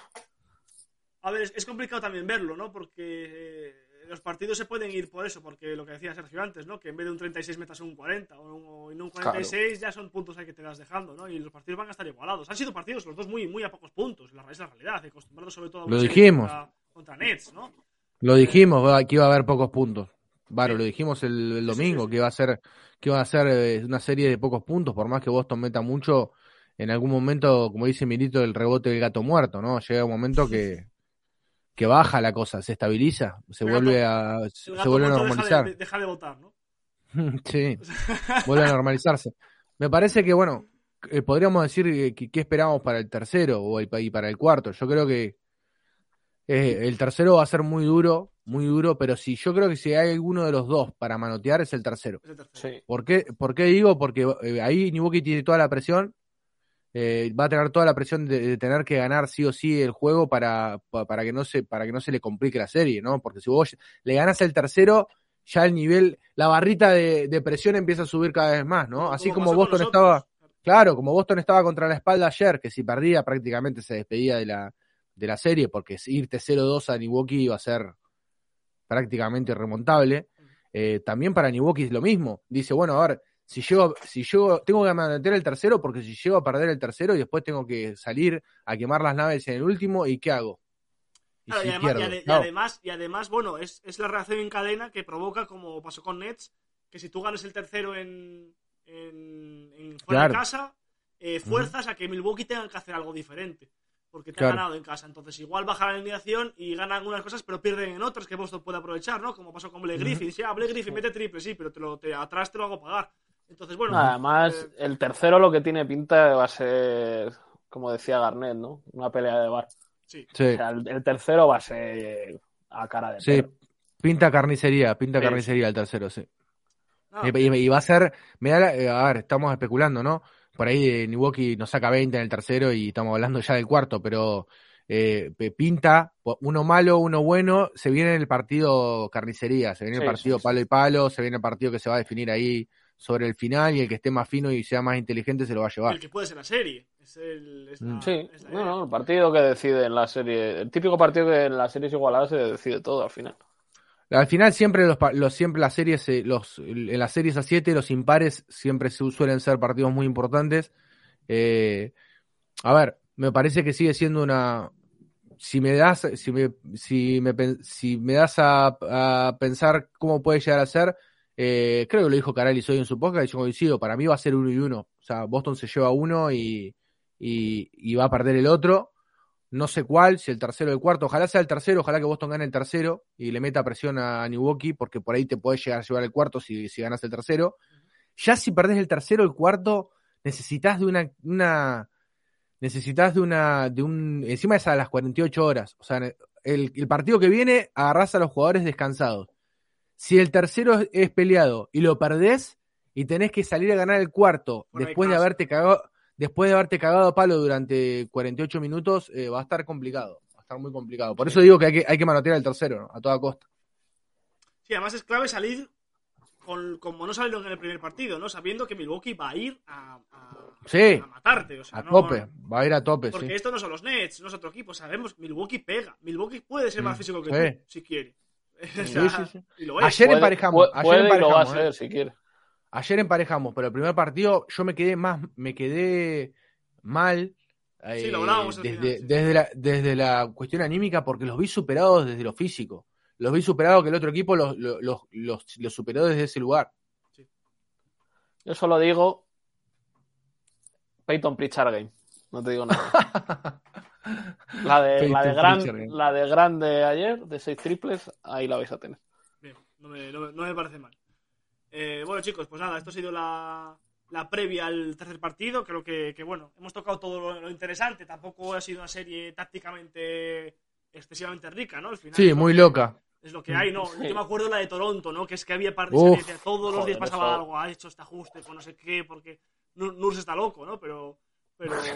A ver, es, es complicado también verlo, ¿no? Porque eh, los partidos se pueden ir por eso, porque lo que decía Sergio antes, ¿no? Que en vez de un 36 metas un 40 o un, o en un 46 ya son puntos ahí que te vas dejando, ¿no? Y los partidos van a estar igualados. Han sido partidos los dos muy, muy a pocos puntos, la, es la realidad, acostumbrados sobre todo a Lo dijimos. Contra, contra Nets, ¿no? Lo dijimos va, que iba a haber pocos puntos. Varo, Sí. lo dijimos el, el Sí, sí, domingo, sí, sí. que iba a ser, que iba a ser eh, una serie de pocos puntos, por más que Boston meta mucho, en algún momento, como dice Milito, el rebote del gato muerto, ¿no? Llega un momento que, que baja la cosa, se estabiliza, se El vuelve a, se vuelve a deja normalizar. de, de- deja de votar, ¿no? (laughs) Sí, vuelve a normalizarse. Me parece que, bueno, eh, podríamos decir que, qué esperamos para el tercero o el- y para el cuarto. Yo creo que eh, el tercero va a ser muy duro, muy duro, pero si yo creo que si hay alguno de los dos para manotear es el tercero. Es el tercero. sí. ¿Por qué, por qué digo? Porque eh, ahí Milwaukee tiene toda la presión, eh, va a tener toda la presión de, de tener que ganar sí o sí el juego para, pa- para que no se para que no se le complique la serie, ¿no? Porque si vos le ganas el tercero, ya el nivel, la barrita de, de presión empieza a subir cada vez más, ¿no? Así como Boston estaba, claro, como Boston estaba contra la espalda ayer, que si perdía prácticamente se despedía de la, de la serie, porque irte 0-2 a Milwaukee iba a ser prácticamente irremontable. Eh, también para Milwaukee es lo mismo. Dice, bueno, a ver, si llego, si llego, tengo que mantener el tercero, porque si llego a perder el tercero y después tengo que salir a quemar las naves en el último, ¿y qué hago? Y Claro, si y, además, y además, y además, bueno, es, es la reacción en cadena que provoca, como pasó con Nets, que si tú ganas el tercero en, en, en fuera Claro. de casa, eh, fuerzas a que Milwaukee tengan que hacer algo diferente. Porque te Claro. han ganado en casa. Entonces, igual baja la alineación y ganan algunas cosas, pero pierden en otras que Boston puede aprovechar, ¿no? Como pasó con Blake. Griffin. Dice, ah, Blake Griffin mete triple, sí, pero te lo, te, atrás te lo hago pagar. Entonces, bueno. Además, eh, el tercero lo que tiene pinta va a ser, como decía Garnett, ¿no? Una pelea de bar. sí. sí, O sea, el, el tercero va a ser a cara de sí, perro. pinta carnicería, pinta Sí, carnicería el tercero, sí. No, Y, y- y va a ser, me da eh, a ver, estamos especulando, ¿no? Por ahí eh, Milwaukee nos saca 20 en el tercero y estamos hablando ya del cuarto, pero eh, pinta, uno malo, uno bueno, se viene el partido carnicería, se viene el partido sí, sí. palo y palo, se viene el partido que se va a definir ahí sobre el final y el que esté más fino y sea más inteligente se lo va a llevar. El que puede ser la serie. Es el, es la- Mm. Sí, es la no, no, el partido que decide en la serie, el típico partido que en las series igualadas se decide todo al final. Al final siempre los, pa- los siempre las series eh, los en las series a 7 los impares siempre su- suelen ser partidos muy importantes. Eh, a ver, me parece que sigue siendo una si me das si me si me pen- si me das a, a pensar cómo puede llegar a ser eh, creo que lo dijo Carali hoy en su podcast y yo coincido, para mí va a ser uno y uno. O sea, Boston se lleva uno y, y, y va a perder el otro. No sé cuál, si el tercero o el cuarto. Ojalá sea el tercero, ojalá que Boston gane el tercero y le meta presión a Milwaukee, porque por ahí te podés llegar a llevar el cuarto si, si ganas el tercero. Ya si perdés el tercero o el cuarto, necesitas de una, una necesitas de una, de un, encima es a las 48 horas. O sea, el, el partido que viene agarrás a los jugadores descansados. Si el tercero es, es peleado y lo perdés y tenés que salir a ganar el cuarto Bueno, después de haberte cagado, después de haberte cagado a palo durante 48 minutos, eh, va a estar complicado. Va a estar muy complicado. Por eso digo que hay que, hay que manotear el tercero, ¿no? a toda costa. Sí, además es clave salir con, como no salieron en el primer partido, ¿no? Sabiendo que Milwaukee va a ir a, a- Sí, a matarte. O sea, a no- tope. Va a ir a tope, Porque sí. esto no son los Nets, no es otro equipo. Sabemos, Milwaukee pega. Milwaukee puede ser más Mm, físico que tú, si quiere. (laughs) Ayer emparejamos. puede- ayer puede y lo va a emparejamos, ¿eh? ser si quiere. Ayer emparejamos, pero el primer partido yo me quedé más, me quedé mal. Sí, eh, lo al desde, final, sí. desde, la, desde la cuestión anímica, porque los vi superados desde lo físico. Los vi superados que el otro equipo los, los, los, los- los superó desde ese lugar. Yo solo digo Peyton Pritchard Game. No te digo nada. (laughs) La de, la de, gran, Game. la de grande ayer, de seis triples, ahí la vais a tener. Bien, no me, no me- no me parece mal. Eh, bueno, chicos, pues nada, esto ha sido la, la previa al tercer partido. Creo que, que, bueno, hemos tocado todo lo, lo interesante. Tampoco ha sido una serie tácticamente excesivamente rica, ¿no? Al final Sí, muy loca. Es lo que hay, ¿no? Sí. Yo me acuerdo la de Toronto, ¿no? Que es que había par de Uf, todos los días joder, pasaba eso- algo, ha hecho este ajuste con no sé qué, porque Nur- Nurse está loco, ¿no? Pero.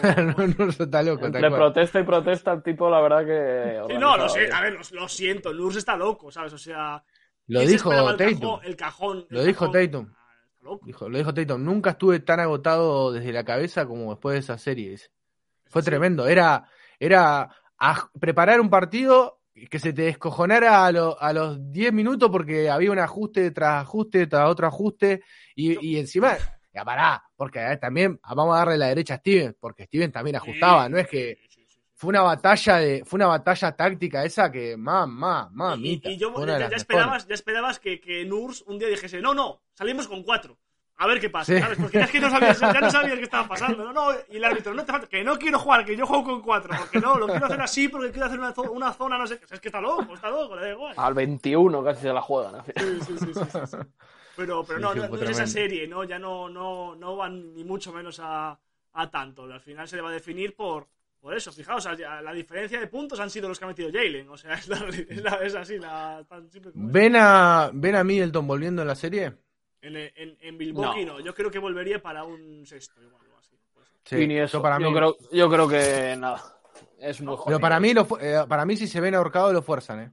Pero (laughs) no, no, está loco. Entre protesta y protesta, el tipo, la verdad que. Sí, no, lo sé, a ver, lo, lo siento, Nurse está loco, ¿sabes? O sea. Lo ¿quién se dijo Tatum. El cajón. el Lo dijo cajón? Tatum. Ah. Dijo, lo dijo Tatum. Nunca estuve tan agotado desde la cabeza como después de esa serie. dice. Fue Sí. tremendo. Era, era preparar un partido que se te descojonara a, lo- a los 10 minutos porque había un ajuste tras ajuste tras otro ajuste. Y, y encima, ya pará, porque eh, también vamos a darle la derecha a Steven, porque Steven también ajustaba. Sí, No es que sí, sí, sí. fue una batalla de, fue una batalla táctica esa que, mamá, Y, mamita. y yo una de ya, ya esperabas, ya esperabas que, que Nurs un día dijese, no, no, salimos con cuatro. A ver qué pasa, Sí. ¿sabes? Porque ya es que no sabías, ya no sabías qué estaba (laughs) pasando. No, no, y el árbitro, no te falta, que no quiero jugar, que yo juego con cuatro. Porque no, lo quiero hacer así, porque quiero hacer una, zo- una zona, no sé qué. Es que está loco, está loco, le da igual. Al 21 casi se la juegan. Sí, sí, sí, sí, sí, sí. (laughs) Pero, pero Sí, no, no, es esa serie, ¿no? Ya no, no, no van ni mucho menos a, a tanto. Al final se le va a definir por, por eso. Fijaos, o sea, ya la diferencia de puntos han sido los que ha metido Jalen. O sea, es, la- es, la- es así, la, tan simple como es. ¿Ven a, ¿Ven a Middleton volviendo en la serie? En, en, en Milwaukee no. No. yo creo que volvería para un sexto igual o así. Sí, Y ni eso. yo para mí, yo, creo, yo creo que nada. Es muy pero para mí, lo fu- eh, para mí si se ven ahorcados lo fuerzan, ¿eh?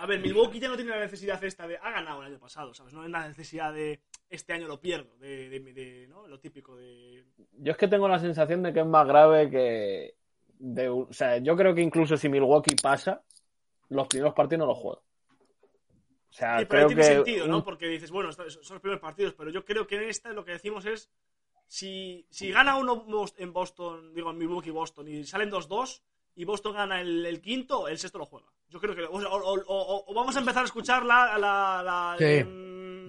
A ver, Milwaukee ya no tiene la necesidad esta de... Ha ganado el año pasado, ¿sabes? No es la necesidad de este año lo pierdo, de, de, de- ¿no? Lo típico de... Yo es que tengo la sensación de que es más grave que. de- o sea, yo creo que incluso si Milwaukee pasa, los primeros partidos no los juega. O sea, Sí, pero creo tiene que. sentido, ¿no? Porque dices, bueno, son los primeros partidos, pero yo creo que en esta lo que decimos es, si, si gana uno en Boston, digo, en Milwaukee Boston, y salen 2-2, y Boston gana el, el quinto, el sexto lo juega. Yo creo que... O, o- o- vamos a empezar a escuchar la... La, la, Sí.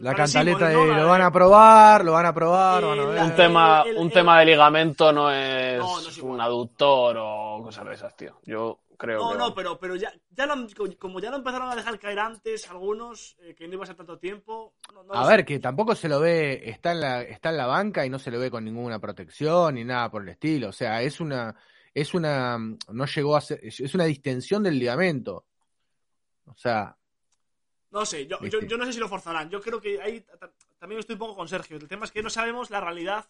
La de cantaleta de ¿no? Lo van a probar, lo van a probar, lo van a ver. la- un tema, un tema de ligamento no es, No, no es un aductor o cosas de esas, tío. Yo creo No, que. no, pero, pero ya, ya lo han- como ya lo empezaron a dejar caer antes algunos, eh, que no iba a ser tanto tiempo. no- no A ver, sé. que tampoco se lo ve, está en la, está en la banca y no se lo ve con ninguna protección ni nada por el estilo. O sea, es una, es una, no llegó a ser, es una distensión del ligamento. O sea, No sé, yo, yo, yo no sé si lo forzarán. Yo creo que ahí ta- ta- también estoy un poco con Sergio. El tema es que no sabemos la realidad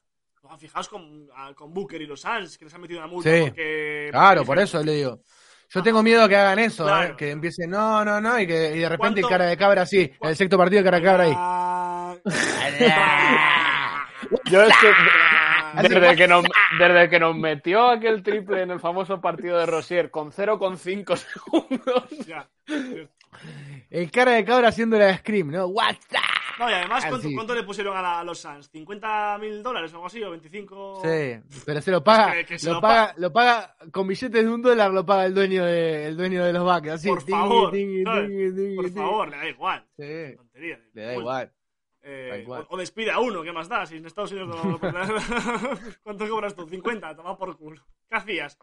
Ah, Fijaos con, ah, con Booker y los Suns, que les han metido una multa. Sí. porque- Claro, porque por eso le digo. Yo tengo miedo que hagan eso, Claro. ¿eh? que empiecen, no, no, no, y que y de repente ¿Cuánto- cara de cabra así, en el sexto partido cara de cabra ahí. Ah, (laughs) Yo es que ah, (laughs) desde que, nos, (laughs) desde que nos metió aquel triple en el famoso partido de Rosier con 0,5 segundos. ya. El cara de cabra haciendo la scream, ¿no? WhatsApp. No, y además, ¿cuánto, le pusieron a, la- a los Suns? ¿50 mil dólares o algo así? ¿O 25? Sí, pero se lo paga, Que- que se lo, lo paga, lo paga con billetes de un dólar, lo paga el dueño de, el dueño de los Bucks, así. Por favor, tingui, ¿sabes? tingui, tingui, Por tingui. favor, le da igual. Sí, Tontería. le da Bueno, igual. Eh, o, o despide a uno, ¿qué más da? Si en Estados Unidos no... (laughs) ¿Cuánto cobras tú? 50, toma por culo. ¿Qué hacías?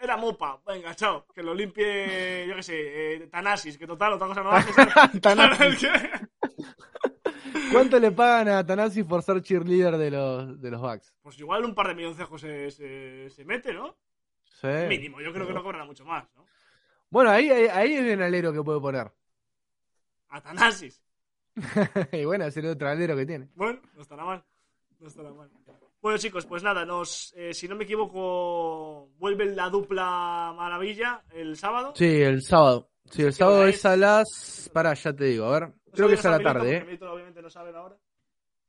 Era mopa, venga, chao. Que lo limpie, yo qué sé, eh, Tanasis, que total, otra cosa no haces. (laughs) Thanasis. ¿Cuánto le pagan a Tanasi por ser cheerleader de los, de los Bucks? Pues igual un par de milloncejos se, se, se mete, ¿no? Sí. Mínimo, yo creo que no cobrará mucho más, ¿no? Bueno, ahí, ahí, ahí es un alero que puede poner. Atanasis. (laughs) y bueno, es el otro alero que tiene. Bueno, no estará mal. No estará mal. Bueno, chicos, pues nada, nos, eh, si no me equivoco, vuelve la dupla maravilla el sábado. Sí, el sábado. Sí, el ¿Qué sábado es a las... Pará, ya te digo, a ver. No Creo que es a la tarde, ¿eh? Obviamente no saben ahora.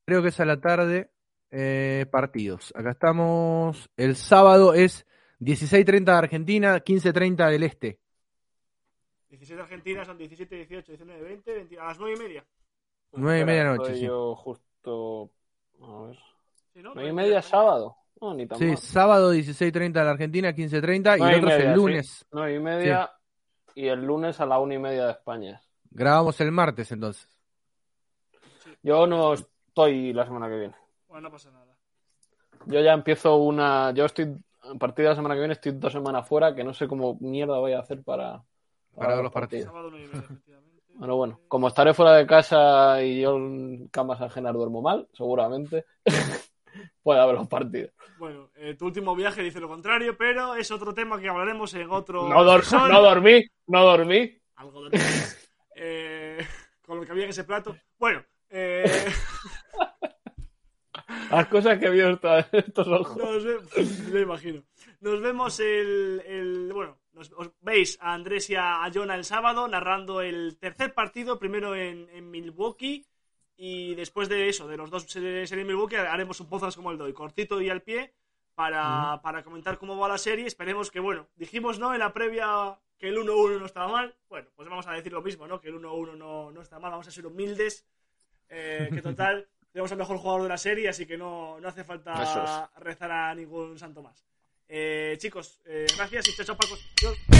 Creo que es a la tarde. Eh, partidos. Acá estamos. El sábado es 16.30 de Argentina, 15.30 del Este. 16 de Argentina son 17, 18, 19, 20, 20 a las 9 y media. Nueve y media noche, sí. Yo justo. A ver. ¿Sí, no? 9 y media sábado. No, ni tan Sí, mal. sábado 16.30 de la Argentina, 15.30 y Nueve el y otro es el lunes. 9 y media. Y el lunes a la 1 y media de España. Grabamos el martes entonces. Yo no estoy la semana que viene. Bueno, no pasa nada. Yo ya empiezo una. Yo estoy. A partir de la semana que viene estoy dos semanas fuera, que no sé cómo mierda voy a hacer para. Para ver los partidos. Sábado 9 y media, efectivamente. Bueno, bueno, como estaré fuera de casa y yo en camas ajenas duermo mal, seguramente (laughs) puede haber los partidos. Bueno, eh, tu último viaje dice lo contrario, pero es otro tema que hablaremos en otro. No, dor- episodio. no dormí, no dormí. Algo de (laughs) eh, Con lo que había en ese plato. Bueno, eh, (laughs) Las cosas que vio estos ojos. nos ve- me imagino. Nos vemos el. el- bueno, nos- os veis a Andrés y a, a Jonah el sábado narrando el tercer partido, primero en, en Milwaukee. Y después de eso, de los dos series en Milwaukee, haremos un podcast como el de hoy, cortito y al pie, para, para comentar cómo va la serie. Esperemos que, bueno, dijimos no en la previa que el 1-1 no estaba mal. Bueno, pues vamos a decir lo mismo, ¿no? Que el 1-1 no, no está mal, vamos a ser humildes. eh, que total, (laughs) tenemos al mejor jugador de la serie, así que no, no hace falta rezar a ningún santo más. Eh, chicos, eh, gracias y chao, chao, Paco. Adiós.